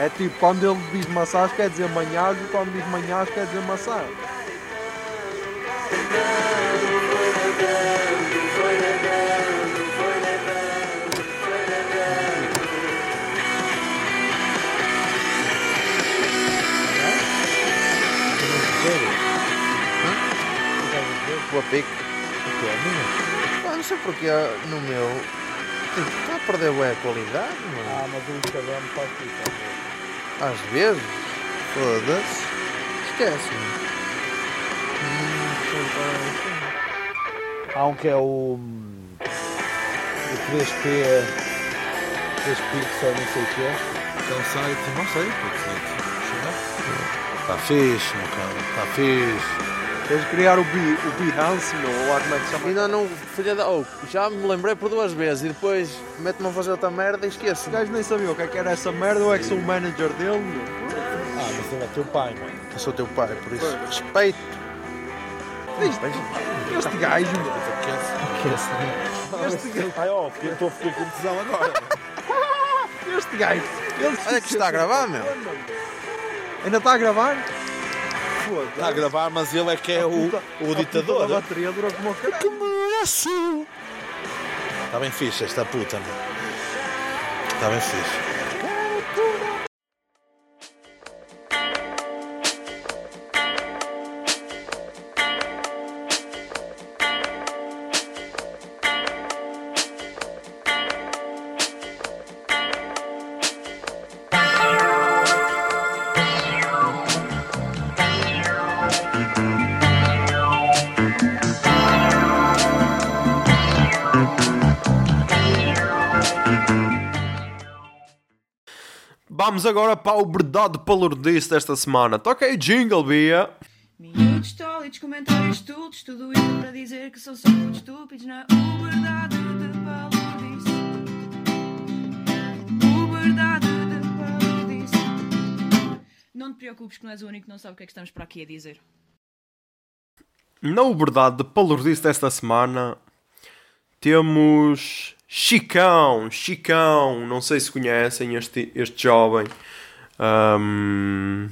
S1: É tipo, quando ele diz maçãs quer dizer manhãs e quando diz manhãs quer dizer maçãs.
S2: Boa pique. Pá, não sei porque no meu. Tipo, está a perder a qualidade, mano.
S3: Ah, mas o Instagram faz isso.
S2: Às vezes. Foda-se. Esquece-me.
S3: Há um que é o. hum, O 3P. 3 Pixel, não sei o que é.
S7: É um site, não sei que site. Está fixe, meu cara, está fixe.
S1: Tens de criar o, Bi, o Behance, meu, ou como é que chama?
S2: Ainda não. Filha da. Oh, já me lembrei por duas vezes e depois mete-me a fazer outra merda e esqueço.
S1: O gajo nem sabia o que é que era essa merda, ou é que sou o manager dele, meu.
S3: Ah, mas ele é teu pai, mano.
S2: Eu sou teu pai, por isso. Respeito.
S1: Este gajo, meu.
S3: Este gajo. Ai, ó, porque eu estou a ficar com tesão
S7: é?
S3: agora. é?
S7: é?
S1: Este gajo.
S2: Olha que está a gravar, meu.
S9: Ainda está a gravar?
S3: Está a gravar, mas ele é que é o, o
S9: a
S3: ditador.
S9: puta da bateria durou como o caralho.
S3: Que moço! Está bem fixe esta puta, meu. Está bem fixe.
S1: Vamos agora para o verdade palurdice desta semana. Toca aí jingle, Bia.
S10: Minutos tólidos, comentários estúpidos, tudo isto para dizer que são só putos estúpidos na verdade de palurdice. O verdade de palurdice. Não te preocupes que não és o único que não sabe o que é que estamos para aqui a dizer.
S1: Na verdade palurdice desta semana temos Chicão. Chicão, não sei se conhecem este, este jovem. Ahm,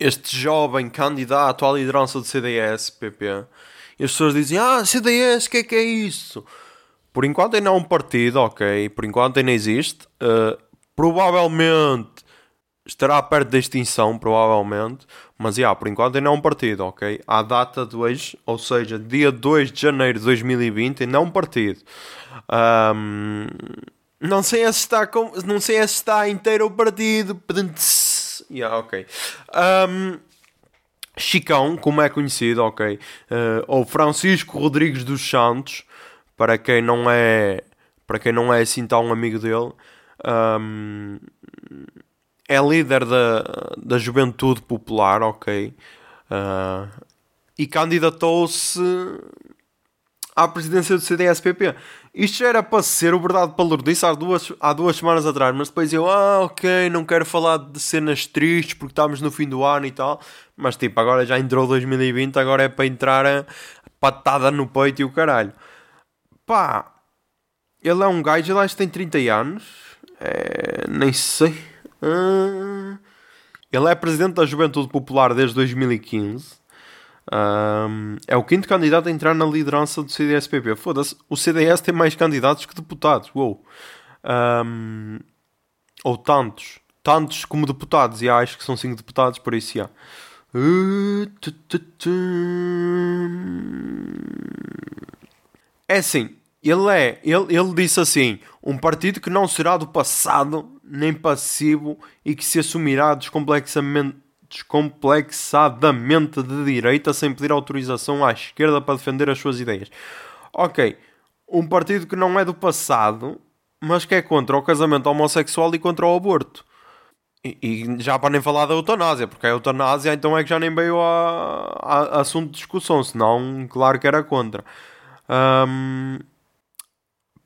S1: este jovem candidato à liderança do CDS, PP. E as pessoas dizem: Ah, CDS, o que é que é isso? Por enquanto ainda é um partido, ok? Por enquanto ainda existe. Uh, provavelmente estará perto da extinção, provavelmente. Mas, já, por enquanto ainda é um partido, ok? À data de hoje, ou seja, dia 2 de janeiro de 2020, ainda é um partido. Ahm, não sei se está com, não sei se está inteiro o partido. Yeah, ok. Ahm, Chicão, como é conhecido, ok? Eh, ou Francisco Rodrigues dos Santos, para quem não é, para quem não é assim tão amigo dele, ahm, é líder da, da Juventude Popular, ok? Ah, e candidatou-se à presidência do CDS-PP. Isto já era para ser o verdade palurdice há duas, há duas semanas atrás, mas depois eu, ah, ok, não quero falar de cenas tristes porque estamos no fim do ano e tal. Mas tipo, agora já entrou 2020, agora é para entrar a patada no peito e o caralho. Pá, ele é um gajo, ele acho que tem 30 anos, é, nem sei. Ah, ele é presidente da Juventude Popular desde 2015. Ahm, é o quinto candidato a entrar na liderança do CDS-PP. Foda-se, o CDS tem mais candidatos que deputados. Uou. Ahm, ou tantos. Tantos como deputados. E acho que são cinco deputados, por isso tu, tu. É assim, ele é, ele, ele disse assim, um partido que não será do passado, nem passivo, e que se assumirá descomplexamente, descomplexadamente de direita sem pedir autorização à esquerda para defender as suas ideias. Ok, um partido que não é do passado, mas que é contra o casamento homossexual e contra o aborto. E, já para nem falar da eutanásia, porque a eutanásia então é que já nem veio a, a- a assunto de discussão, senão claro que era contra. Ahm,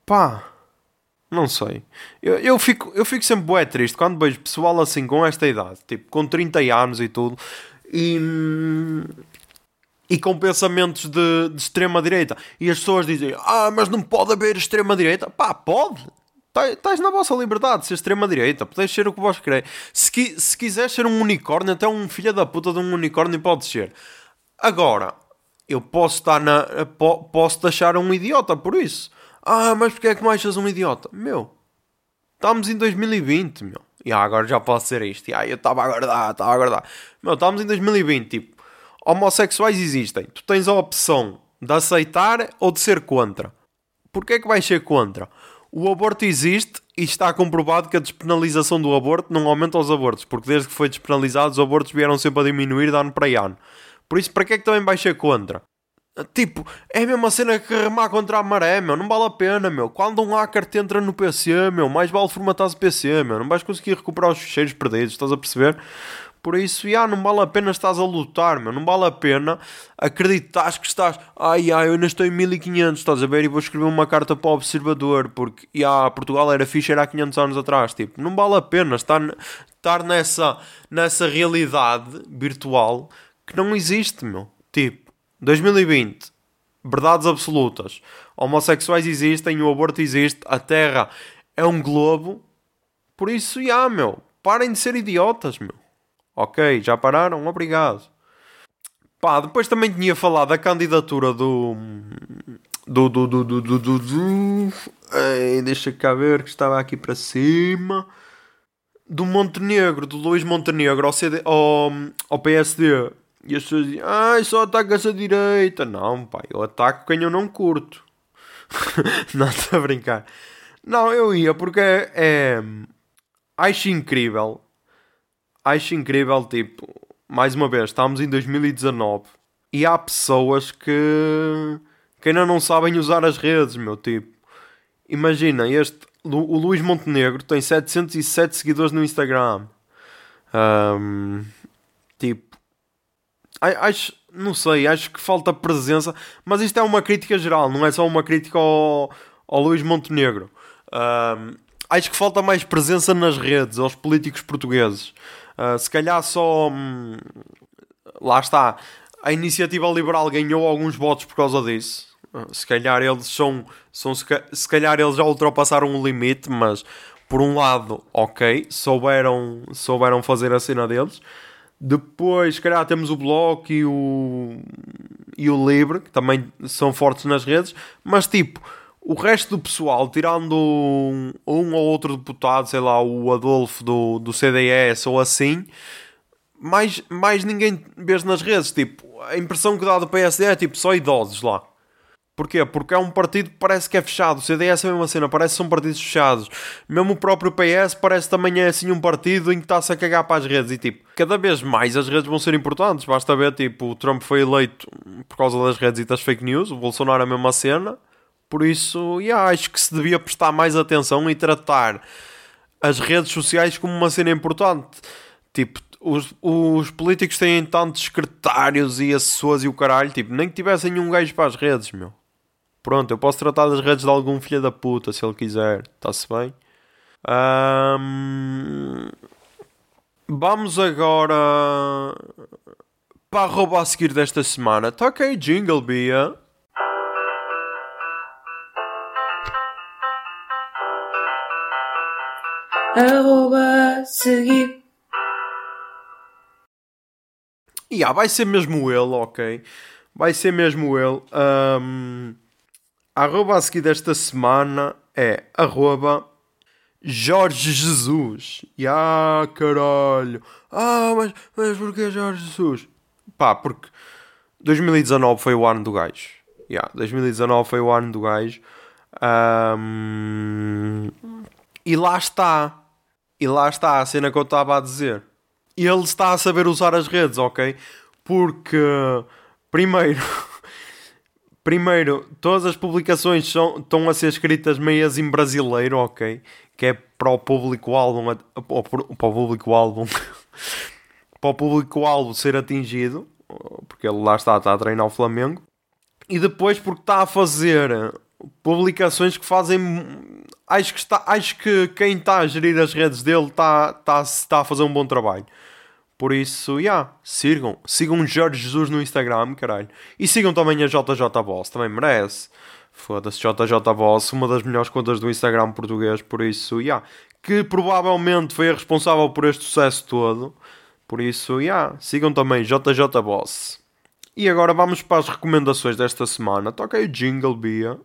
S1: pá, não sei. Eu, eu, fico, eu fico sempre bué triste quando vejo pessoal assim com esta idade, tipo com 30 anos e tudo, e, e com pensamentos de, de extrema-direita. E as pessoas dizem: Ah, mas não pode haver extrema-direita. Pá, pode. Tá- Estás na vossa liberdade de ser extrema-direita. Podes ser o que vós quereis. Se, qui- se quiseres ser um unicórnio, até um filho da puta de um unicórnio pode ser. Agora, eu posso estar na. po- Posso achar um idiota por isso. Ah, mas porque é que me achas um idiota? Meu, estamos em 2020, meu. E ah, agora já posso ser isto. E ah, eu estava a aguardar, estava a aguardar. Meu, estamos em 2020, tipo, homossexuais existem. Tu tens a opção de aceitar ou de ser contra. Porquê é que vais ser contra? O aborto existe e está comprovado que a despenalização do aborto não aumenta os abortos, porque desde que foi despenalizado os abortos vieram sempre a diminuir de ano para ano. Por isso, para que é que também vais ser contra? Tipo, é a mesma cena que remar contra a maré, meu. Não vale a pena, meu. Quando um hacker te entra no PC, meu, mais vale formatar o PC, meu. Não vais conseguir recuperar os ficheiros perdidos, estás a perceber? Por isso, já, não vale a pena estás a lutar, meu. Não vale a pena acreditar que estás... Ai, ai, eu ainda estou em 1500, estás a ver? E vou escrever uma carta para o Observador, porque, já, Portugal era fixe, era há 500 anos atrás. Tipo, não vale a pena estar, estar nessa, nessa realidade virtual que não existe, meu. Tipo, 2020, verdades absolutas. Homossexuais existem, o aborto existe, a Terra é um globo. Por isso, já, meu, parem de ser idiotas, meu. Ok, já pararam? Obrigado. Pá, depois também tinha falado da candidatura do. Do. Do. Do. Do. Do. do, do ei, deixa cá ver que estava aqui para cima. Do Montenegro, do Luís Montenegro ao, CD, ao, ao PSD. E as pessoas dizem: Ai, só atacas a direita. Não, pá, eu ataco quem eu não curto. não, estou a brincar. Não, eu ia porque é, é. Acho incrível. Acho incrível, tipo. Mais uma vez, estamos em 2019 e há pessoas que. que ainda não sabem usar as redes, meu tipo. Imagina, este. O Luís Montenegro tem 707 seguidores no Instagram. Ahm, tipo. Acho. Não sei, acho que falta presença. Mas isto é uma crítica geral, não é só uma crítica ao, ao Luís Montenegro. Ahm, acho que falta mais presença nas redes, aos políticos portugueses. Ah, se calhar só. hum, lá está. A iniciativa liberal ganhou alguns votos por causa disso. Ah, Se calhar eles são. são se, se calhar eles já ultrapassaram o limite, mas por um lado, ok, souberam, souberam fazer a cena deles. Depois, se calhar, temos o Bloco e o, e o Libre, que também são fortes nas redes, mas tipo, o resto do pessoal, tirando um, um ou outro deputado, sei lá, o Adolfo do, do CDS ou assim, mais, mais ninguém vês nas redes. Tipo, a impressão que dá do PSD é tipo só idosos lá. Porquê? Porque é um partido que parece que é fechado. O CDS é a mesma cena, parece que são partidos fechados. Mesmo o próprio PS parece também é assim um partido em que está-se a cagar para as redes. E tipo, cada vez mais as redes vão ser importantes. Basta ver, tipo, o Trump foi eleito por causa das redes e das fake news. O Bolsonaro é a mesma cena. Por isso, yeah, acho que se devia prestar mais atenção e tratar as redes sociais como uma cena importante. Tipo, os, os políticos têm tantos secretários e assessores e o caralho, tipo, nem que tivessem um gajo para as redes, meu. Pronto, eu posso tratar das redes de algum filho da puta, se ele quiser. Está-se bem? Ahm, Vamos agora para a rouba a seguir desta semana. Toca aí jingle, Bia.
S10: Arroba seguir.
S1: E ah, vai ser mesmo ele, ok? Vai ser mesmo ele. Ahm, a arroba a seguir desta semana é arroba Jorge Jesus. E ah, caralho. Ah, mas, mas porquê Jorge Jesus? Pá, porque 2019 foi o ano do gajo. Yeah, 2019 foi o ano do gajo. Ahm, e lá está. E lá está a cena que eu estava a dizer. Ele está a saber usar as redes, ok? Porque, primeiro, primeiro, todas as publicações são, estão a ser escritas meias em brasileiro, ok? Que é para o público-alvo, para o público-alvo, para o público-alvo ser atingido, porque ele lá está, está a treinar o Flamengo. E depois porque está a fazer publicações que fazem. Acho que, está, acho que quem está a gerir as redes dele está, está, está a fazer um bom trabalho. Por isso, yeah, sigam. Sigam Jorge Jesus no Instagram, caralho. E sigam também a JJ Boss, também merece. Foda-se, JJ Boss, uma das melhores contas do Instagram português, por isso. Yeah. Que provavelmente foi a responsável por este sucesso todo. Por isso, yeah, sigam também JJ Boss. E agora vamos para as recomendações desta semana. Toca aí o jingle, Bia.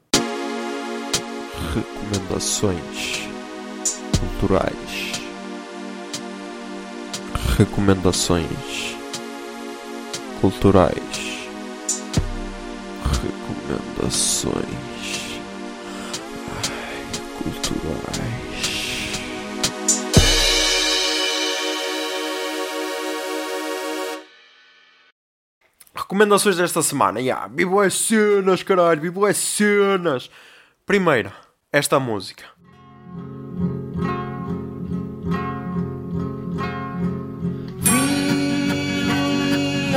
S1: Recomendações culturais. Recomendações culturais. Recomendações Ai, culturais. Recomendações desta semana. Yeah, vivo as cenas, caralho, vivo as cenas. Primeira, esta música.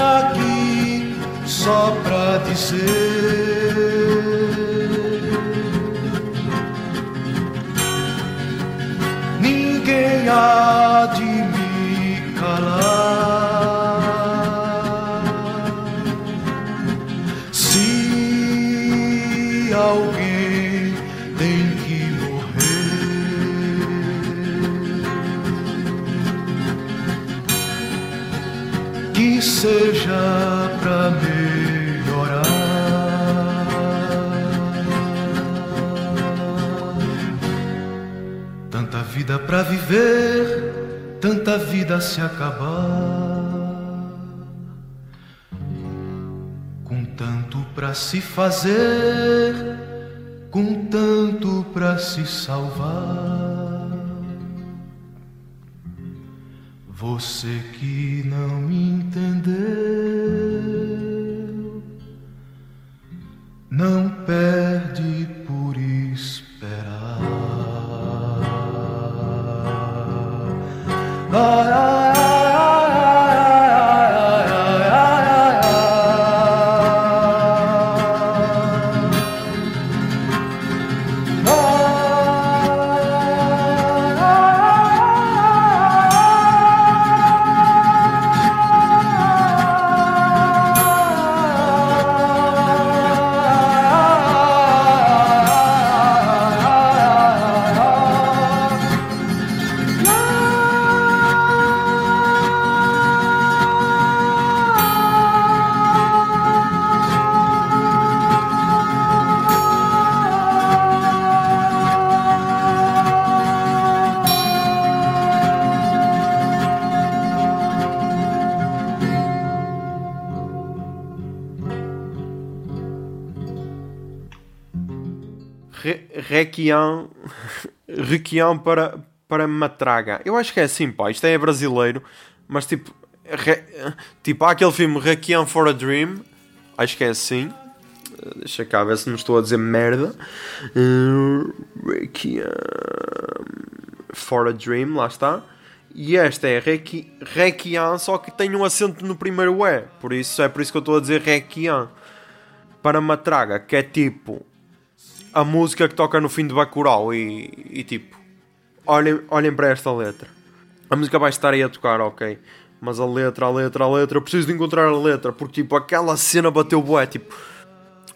S11: Aqui só pra dizer. Ninguém há de seja pra melhorar. Tanta vida pra viver, tanta vida se acabar. Com tanto pra se fazer, com tanto pra se salvar. Você que não me entendeu, não perde por esperar.
S1: Re- Requiem, Requiem para, para Matraga. Eu acho que é assim, pá. Isto é brasileiro, mas tipo, re- tipo há aquele filme Requiem for a Dream. Acho que é assim. Deixa cá ver se não estou a dizer merda. Eh, Requiem for a Dream, lá está. E esta é Requi- Requiem, só que tem um acento no primeiro E. Por isso é por isso que eu estou a dizer Requiem para Matraga, que é tipo a música que toca no fim de Bacurau e, e tipo, olhem, olhem para esta letra. A música vai estar aí a tocar, ok. Mas a letra, a letra, a letra, eu preciso de encontrar a letra, porque tipo, aquela cena bateu bué, tipo...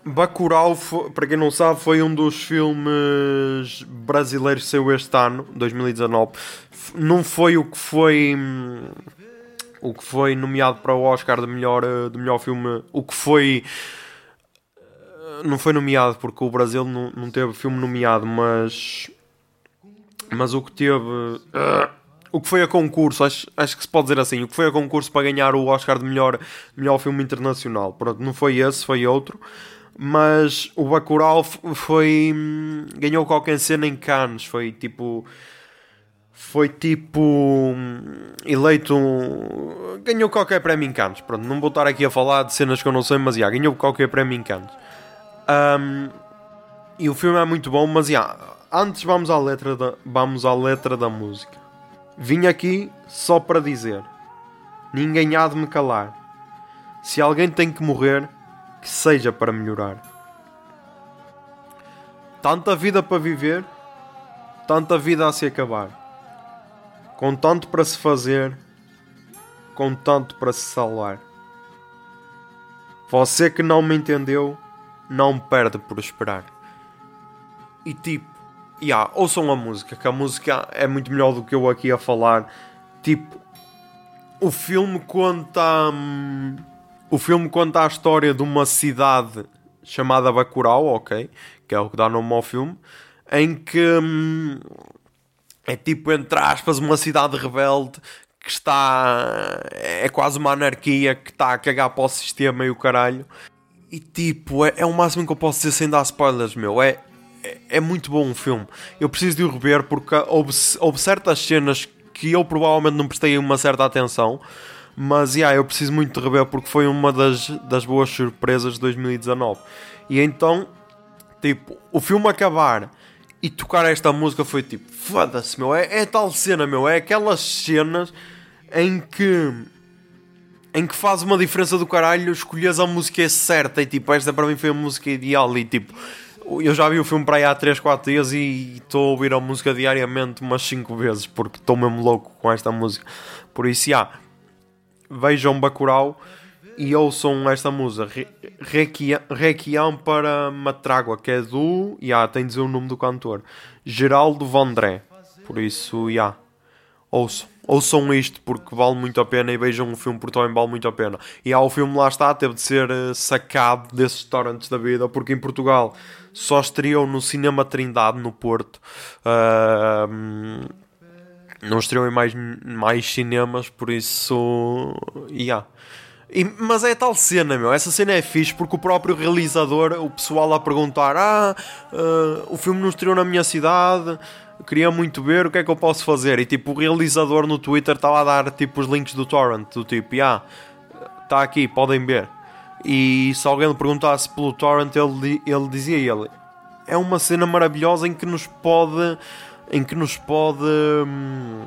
S1: Bacurau, para quem não sabe, foi um dos filmes brasileiros que saiu este ano, 2019. F- Não foi o que foi... O que foi nomeado para o Oscar de melhor, eh, de melhor filme. O que foi não foi nomeado porque o Brasil não, não teve filme nomeado, mas mas o que teve ah, o que foi a concurso, acho, acho que se pode dizer assim, o que foi a concurso para ganhar o Oscar de melhor, melhor filme internacional. Pronto, não foi esse, foi outro. Mas o Bacurau foi ganhou qualquer cena em Cannes, foi tipo foi tipo eleito ganhou qualquer prémio em Cannes. Pronto, não vou estar aqui a falar de cenas que eu não sei, mas já, ganhou qualquer prémio em Cannes. Um, e o filme é muito bom, mas já, antes vamos à letra da, vamos à letra da música. Vim aqui só para dizer: ninguém há de me calar. Se alguém tem que morrer, que seja para melhorar. Tanta vida para viver, tanta vida a se acabar. Com tanto para se fazer, com tanto para se salvar. Você que não me entendeu, não perde por esperar. E tipo, yeah, ouçam a música, que a música é muito melhor do que eu aqui a falar. Tipo, o filme conta. hum, o filme conta a história de uma cidade chamada Bacurau, ok? Que é o que dá nome ao filme. Em que hum, é tipo, entre aspas, uma cidade rebelde que está. É quase uma anarquia que está a cagar para o sistema e o caralho. E tipo, é, é o máximo que eu posso dizer sem dar spoilers, meu. É, é, é muito bom o filme. Eu preciso de o rever porque houve, houve certas cenas que eu provavelmente não prestei uma certa atenção. Mas yeah, eu preciso muito de rever porque foi uma das, das boas surpresas de 2019. E então, tipo, o filme acabar e tocar esta música foi tipo, foda-se, meu. É, é tal cena, meu. É aquelas cenas em que em que faz uma diferença do caralho escolhes a música certa e tipo, esta para mim foi a música ideal e tipo, eu já vi o filme para aí há 3, 4 dias e estou a ouvir a música diariamente umas 5 vezes porque estou mesmo louco com esta música. Por isso, já, vejam Bacurau e ouçam esta música Re- Requiem, para Matrágua, que é do, já, tem de dizer o nome do cantor, Geraldo Vandré. Por isso, já, ouçam, ouçam isto porque vale muito a pena e vejam o filme porque também vale muito a pena. E há o filme lá está, teve de ser eh, sacado desses restaurantes da vida porque em Portugal só estreou no Cinema Trindade, no Porto. Ahm, não estreou em mais, mais cinemas, por isso. Yeah. E- mas é tal cena, meu. Essa cena é fixe porque o próprio realizador, o pessoal a perguntar: Ah, ah, o filme não estreou na minha cidade, queria muito ver, o que é que eu posso fazer? E tipo, o realizador no Twitter estava a dar tipo os links do Torrent, do tipo, ah, está aqui, podem ver. E se alguém lhe perguntasse pelo Torrent, ele, ele dizia ele: É uma cena maravilhosa em que nos pode. Em que nos pode. hum,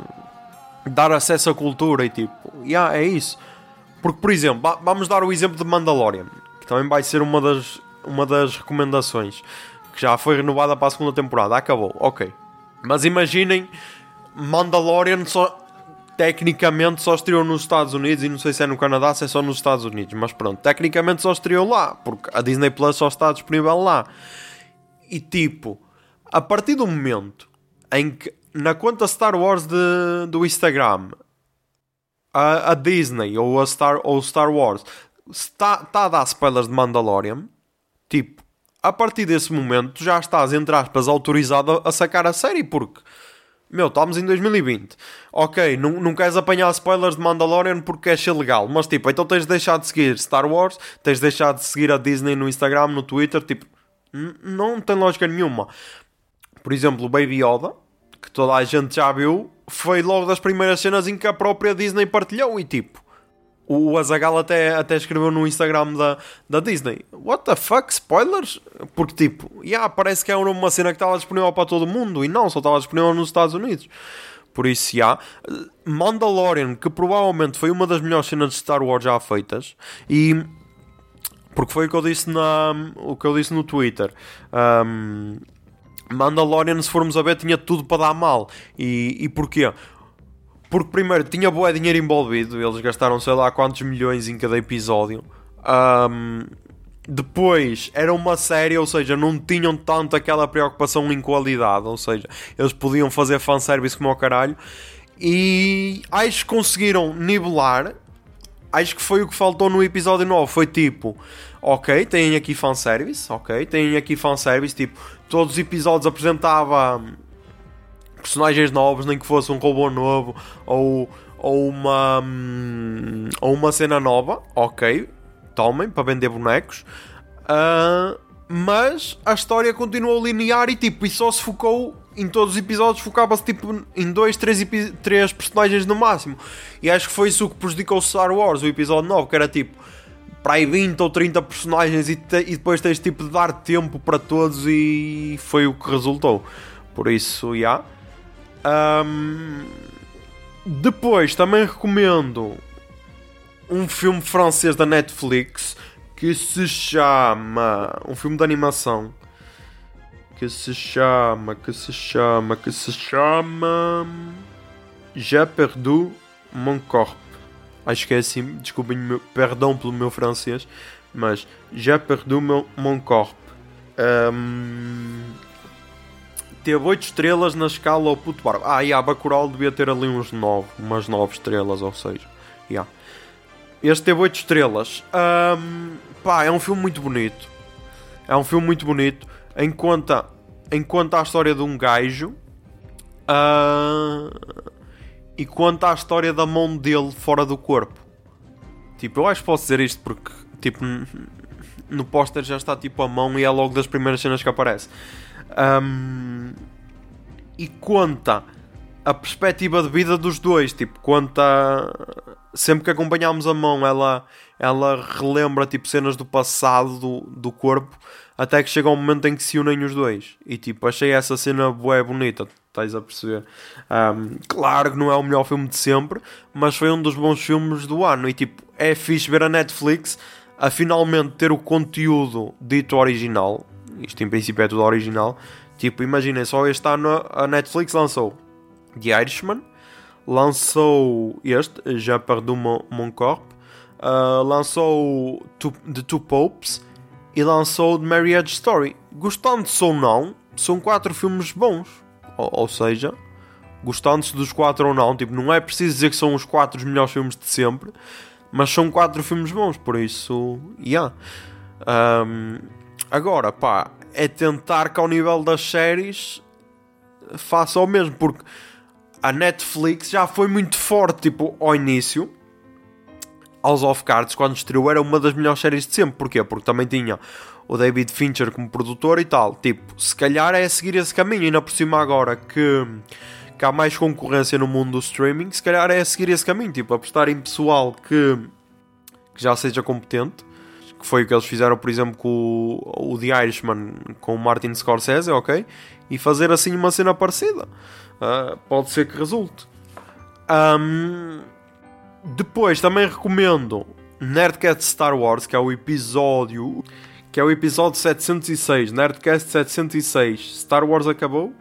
S1: dar acesso à cultura e tipo, yeah, é isso. Porque, por exemplo, va- vamos dar o exemplo de Mandalorian, que também vai ser uma das, uma das recomendações, que já foi renovada para a segunda temporada, acabou, ok. Mas imaginem, Mandalorian só, tecnicamente só estreou nos Estados Unidos, e não sei se é no Canadá, se é só nos Estados Unidos, mas pronto, tecnicamente só estreou lá, porque a Disney Plus só está disponível lá. E tipo, a partir do momento em que na conta Star Wars de, do Instagram a, a Disney ou a Star, ou Star Wars está, está a dar spoilers de Mandalorian, tipo, a partir desse momento tu já estás, entre aspas, autorizado a, sacar a série, porque meu, estamos em 2020. Ok, não, não queres apanhar spoilers de Mandalorian porque queres ser legal, mas tipo, então tens de deixar de seguir Star Wars, tens de deixar de seguir a Disney no Instagram, no Twitter, tipo, não tem lógica nenhuma. Por exemplo, o Baby Yoda, que toda a gente já viu, foi logo das primeiras cenas em que a própria Disney partilhou e tipo. O Azagal até, até escreveu no Instagram da, da Disney What the fuck, spoilers? Porque tipo, yeah, parece que é uma cena que estava disponível para todo mundo E não, só estava disponível nos Estados Unidos Por isso, já Mandalorian, que provavelmente foi uma das melhores cenas de Star Wars já feitas E porque foi o que eu disse, na, o que eu disse no Twitter Um, Mandalorian, se formos a ver, tinha tudo para dar mal. E, e porquê? Porque primeiro tinha boa dinheiro envolvido, eles gastaram sei lá quantos milhões em cada episódio. Ahm, depois era uma série, ou seja, não tinham tanto aquela preocupação em qualidade, ou seja, eles podiam fazer fanservice como ao caralho. E acho que conseguiram nivelar. Acho que foi o que faltou no episódio 9. Foi tipo, ok, têm aqui fanservice, ok, têm aqui fanservice, tipo, todos os episódios apresentava personagens novos, nem que fosse um robô novo ou, ou uma hum, ou uma cena nova, ok, tomem para vender bonecos. Ah, mas a história continuou linear e tipo, e só se focou em todos os episódios, focava-se tipo em dois, três, três personagens no máximo. E acho que foi isso que prejudicou o Star Wars, o episódio 9, que era tipo para aí 20 ou 30 personagens e, te- e depois tens tipo de dar tempo para todos e foi o que resultou. Por isso, já. Ahm, depois também recomendo um filme francês da Netflix que se chama. Um filme de animação que se chama. Que se chama. Que se chama. J'ai perdu mon corps. Acho que é assim, desculpem, meu, perdão pelo meu francês, mas J'ai perdu mon, mon corps. Ahm, teve 8 estrelas na escala ao puto barco. Ah, a Bacurau devia ter ali uns 9, umas 9 estrelas, ou seja, yeah. Este teve 8 estrelas. Ahm, pá, é um filme muito bonito. É um filme muito bonito. Em conta a história de um gajo. ah, e conta a história da mão dele fora do corpo. Tipo, eu acho que posso dizer isto porque, tipo, no póster já está tipo a mão e é logo das primeiras cenas que aparece. Ahm, e conta a perspectiva de vida dos dois. Tipo, conta. Sempre que acompanhamos a mão, ela, ela relembra tipo, cenas do passado do, do corpo. Até que chega um momento em que se unem os dois. E tipo, achei essa cena bué bonita. Estás a perceber? Ahm, claro que não é o melhor filme de sempre, mas foi um dos bons filmes do ano. E tipo, é fixe ver a Netflix a finalmente ter o conteúdo dito original. Isto em princípio é tudo original. Tipo, imaginem, só este ano a Netflix lançou The Irishman, lançou este, Já Perdu Mon, Mon Corp, ah, lançou Two- The Two Popes e lançou The Marriage Story. Gostando-se ou não, são quatro filmes bons. Ou, ou seja, gostando-se dos quatro ou não. Tipo, não é preciso dizer que são os quatro melhores filmes de sempre, mas são quatro filmes bons, por isso, yeah. Um, agora, pá, é tentar que ao nível das séries faça o mesmo, porque a Netflix já foi muito forte, tipo, ao início. House of Cards, quando estreou, era uma das melhores séries de sempre. Porquê? Porque também tinha o David Fincher como produtor e tal. Tipo, se calhar é seguir esse caminho. E ainda por cima agora que, que há mais concorrência no mundo do streaming, se calhar é seguir esse caminho. Tipo, apostar em pessoal que, que já seja competente. Que foi o que eles fizeram, por exemplo, com o, o The Irishman, com o Martin Scorsese, ok? E fazer assim uma cena parecida. Ah, pode ser que resulte. Ahm, depois também recomendo Nerdcast Star Wars, que é o episódio que é o episódio 706, Nerdcast 706. Star Wars acabou?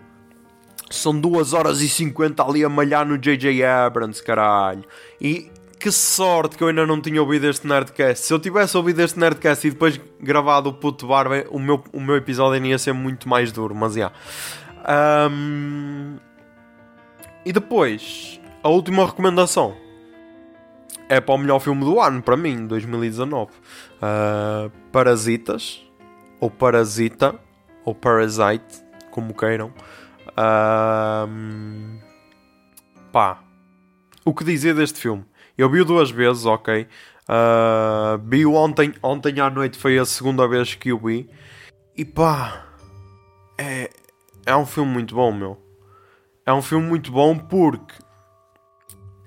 S1: São 2 horas e 50 ali a malhar no J.J. Abrams, caralho. E que sorte que eu ainda não tinha ouvido este Nerdcast. Se eu tivesse ouvido este Nerdcast e depois gravado o puto barba, o meu, o meu episódio ia ser muito mais duro, mas já. Ahm, E depois, a última recomendação é para o melhor filme do ano, para mim, 2019. Uh, Parasitas, ou Parasita, ou Parasite, como queiram. Ahm, pá, o que dizer deste filme? Eu vi-o duas vezes, ok. Ah, vi-o ontem, ontem à noite foi a segunda vez que o vi. E pá, é, é um filme muito bom, meu. É um filme muito bom porque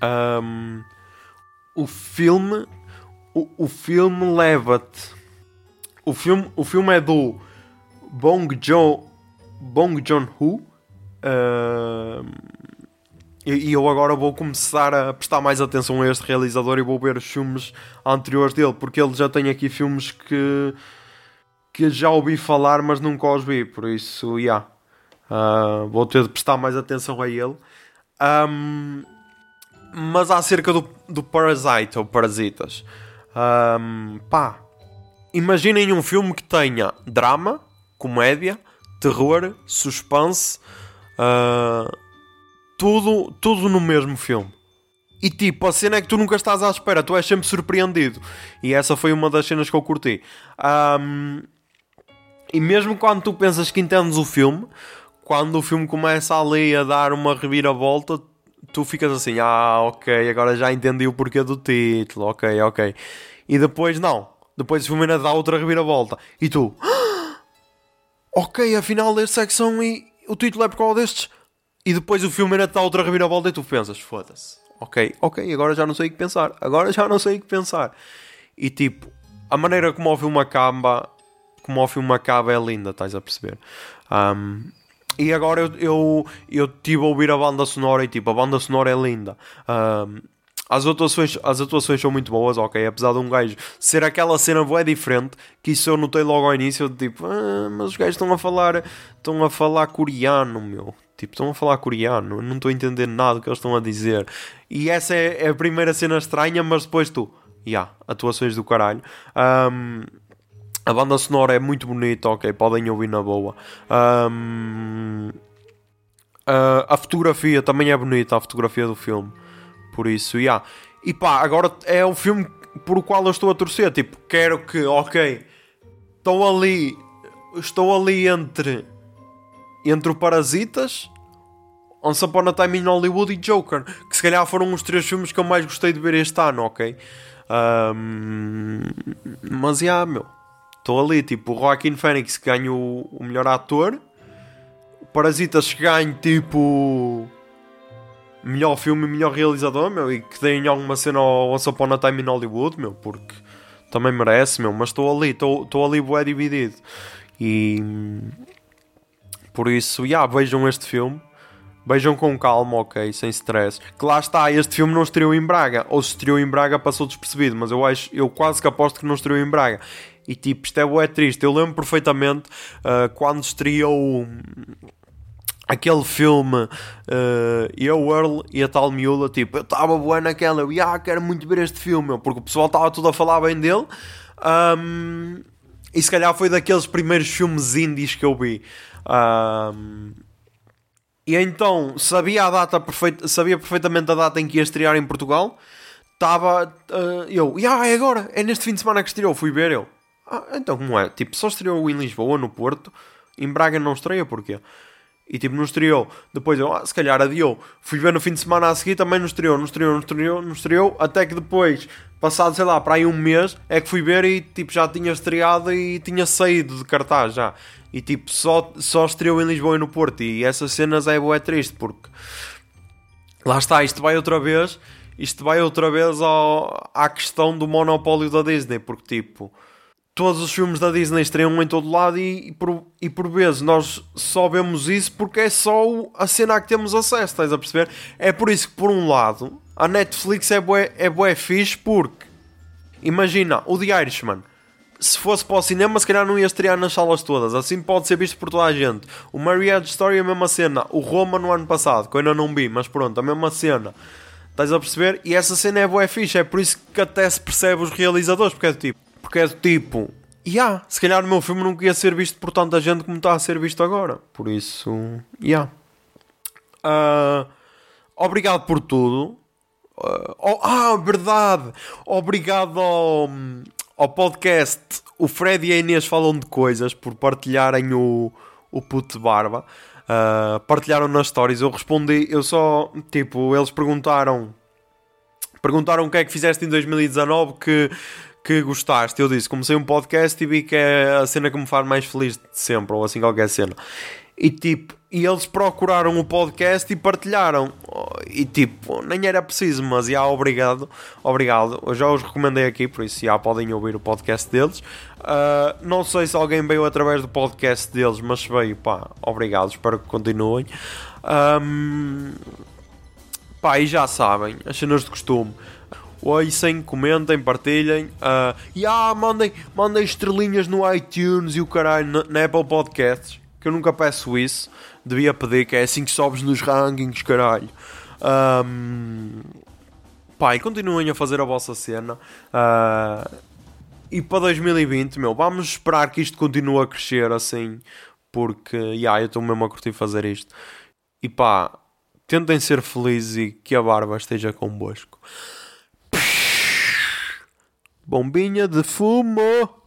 S1: ahm, o filme o, o filme leva-te o filme, o filme é do Bong Joon Bong Joon-ho ahm, e, e eu agora vou começar a prestar mais atenção a este realizador e vou ver os filmes anteriores dele porque ele já tem aqui filmes que que já ouvi falar mas nunca os vi por isso, yeah. Ah, vou ter de prestar mais atenção a ele Ahm, mas acerca do, do Parasite ou Parasitas ahm, pá imaginem um filme que tenha drama, comédia, terror, suspense, ah, tudo, tudo no mesmo filme. E tipo, a cena é que tu nunca estás à espera, tu és sempre surpreendido. E essa foi uma das cenas que eu curti. Ahm, e mesmo quando tu pensas que entendes o filme, quando o filme começa ali a dar uma reviravolta, tu ficas assim, ah, ok, agora já entendi o porquê do título, ok, ok. E depois não. Depois o filme ainda dá outra reviravolta. E tu, "Ah, ok, afinal desta secção e o título é por causa destes. E depois o filme ainda dá outra reviravolta e tu pensas, foda-se. Ok, ok, agora já não sei o que pensar. Agora já não sei o que pensar. E tipo, a maneira como o filme acaba, como o filme acaba é linda, estás a perceber? Um, e agora eu, eu, eu tive a ouvir a banda sonora e tipo, a banda sonora é linda. Um, as atuações, as atuações são muito boas, ok? Apesar de um gajo ser aquela cena boa diferente, que isso eu notei logo ao início, tipo, ah, mas os gajos estão a falar, estão a falar coreano, meu. Tipo, estão a falar coreano, não estou a entender nada do que eles estão a dizer. E essa é, é a primeira cena estranha, mas depois tu, já, yeah, atuações do caralho. Um, a banda sonora é muito bonita, ok, podem ouvir na boa. Um, a fotografia também é bonita, a fotografia do filme. Por isso, yeah. E pá, agora é o filme por o qual eu estou a torcer. Tipo, quero que, ok, estou ali, estou ali entre, entre o Parasitas, Once Upon a Time in Hollywood e Joker, que se calhar foram os três filmes que eu mais gostei de ver este ano, ok? Um, mas, yeah, meu, estou ali, tipo, o Joaquin Phoenix ganha o, o melhor ator, o Parasitas ganha, tipo melhor filme e melhor realizador, meu, e que deem alguma cena ao Once Upon a Time in Hollywood, meu, porque também merece, meu, mas estou ali, estou ali bué dividido. E por isso, yeah, vejam este filme. Vejam com calma, ok, sem stress. Que lá está, este filme não estreou em Braga. Ou se estreou em Braga passou despercebido, mas eu acho, eu quase que aposto que não estreou em Braga. E tipo, isto é bué triste. Eu lembro perfeitamente uh, quando estreou aquele filme uh, eu, Earl e a tal miúda, tipo, eu estava boa naquela, eu ah, quero muito ver este filme, porque o pessoal estava tudo a falar bem dele. Um, e se calhar foi daqueles primeiros filmes indies que eu vi. Um, E então sabia a data perfeita, sabia perfeitamente a data em que ia estrear em Portugal. Estava ah, eu, yeah, é agora, é neste fim de semana que estreou. Fui ver eu. Ah, então como é? Tipo, só estreou em Lisboa, no Porto. Em Braga não estreia, porquê? E tipo, não estreou. Depois eu, ah, se calhar adiou. Fui ver no fim de semana a seguir, também não estreou, não estreou, não estreou, não estreou. Até que depois, passado, sei lá, para aí um mês, é que fui ver e tipo, já tinha estreado e tinha saído de cartaz já. E tipo, só, só estreou em Lisboa e no Porto. E essas cenas é bué triste, porque lá está, isto vai outra vez. Isto vai outra vez ao, à questão do monopólio da Disney, porque tipo todos os filmes da Disney estreiam em todo lado e, e, por, e por vezes nós só vemos isso porque é só a cena a que temos acesso, estás a perceber? É por isso que, por um lado, a Netflix é bué, é bué fixe porque, imagina, o The Irishman, se fosse para o cinema, se calhar não ia estrear nas salas todas, assim pode ser visto por toda a gente. O Marriage Story é a mesma cena, o Roma no ano passado, que eu ainda não vi, mas pronto, a mesma cena. Estás a perceber? E essa cena é bué fixe, é por isso que até se percebe os realizadores, porque é do tipo, porque é do tipo, yeah, se calhar o meu filme nunca ia ser visto por tanta gente como está a ser visto agora. Por isso, yeah. Ah, obrigado por tudo. Ah, oh, ah, verdade! Obrigado ao, ao podcast. O Fred e a Inês falam de coisas por partilharem o, o puto de barba. Ah, partilharam nas stories. Eu respondi, eu só, tipo, eles perguntaram perguntaram o que é que fizeste em 2019 que, que gostaste. Eu disse, comecei um podcast e vi que é a cena que me faz mais feliz de sempre, ou assim qualquer cena. E tipo, e eles procuraram o podcast e partilharam. E tipo, nem era preciso, mas já, obrigado. Obrigado. Eu já os recomendei aqui, por isso já podem ouvir o podcast deles. Ah, não sei se alguém veio através do podcast deles, mas se veio, pá, obrigado. Espero que continuem. Ahm, Pá, e já sabem, as cenas de costume. Ouçem, comentem, partilhem. ah, e ah, mandem, mandem estrelinhas no iTunes e o caralho na, Apple Podcasts. Que eu nunca peço isso. Devia pedir, que é assim que sobes nos rankings, caralho. E continuem a fazer a vossa cena. Ah, e para 2020, meu, vamos esperar que isto continue a crescer assim. Porque, já, eu estou mesmo a curtir fazer isto. E pá, tentem ser felizes e que a barba esteja convosco. Bombinha de fumo!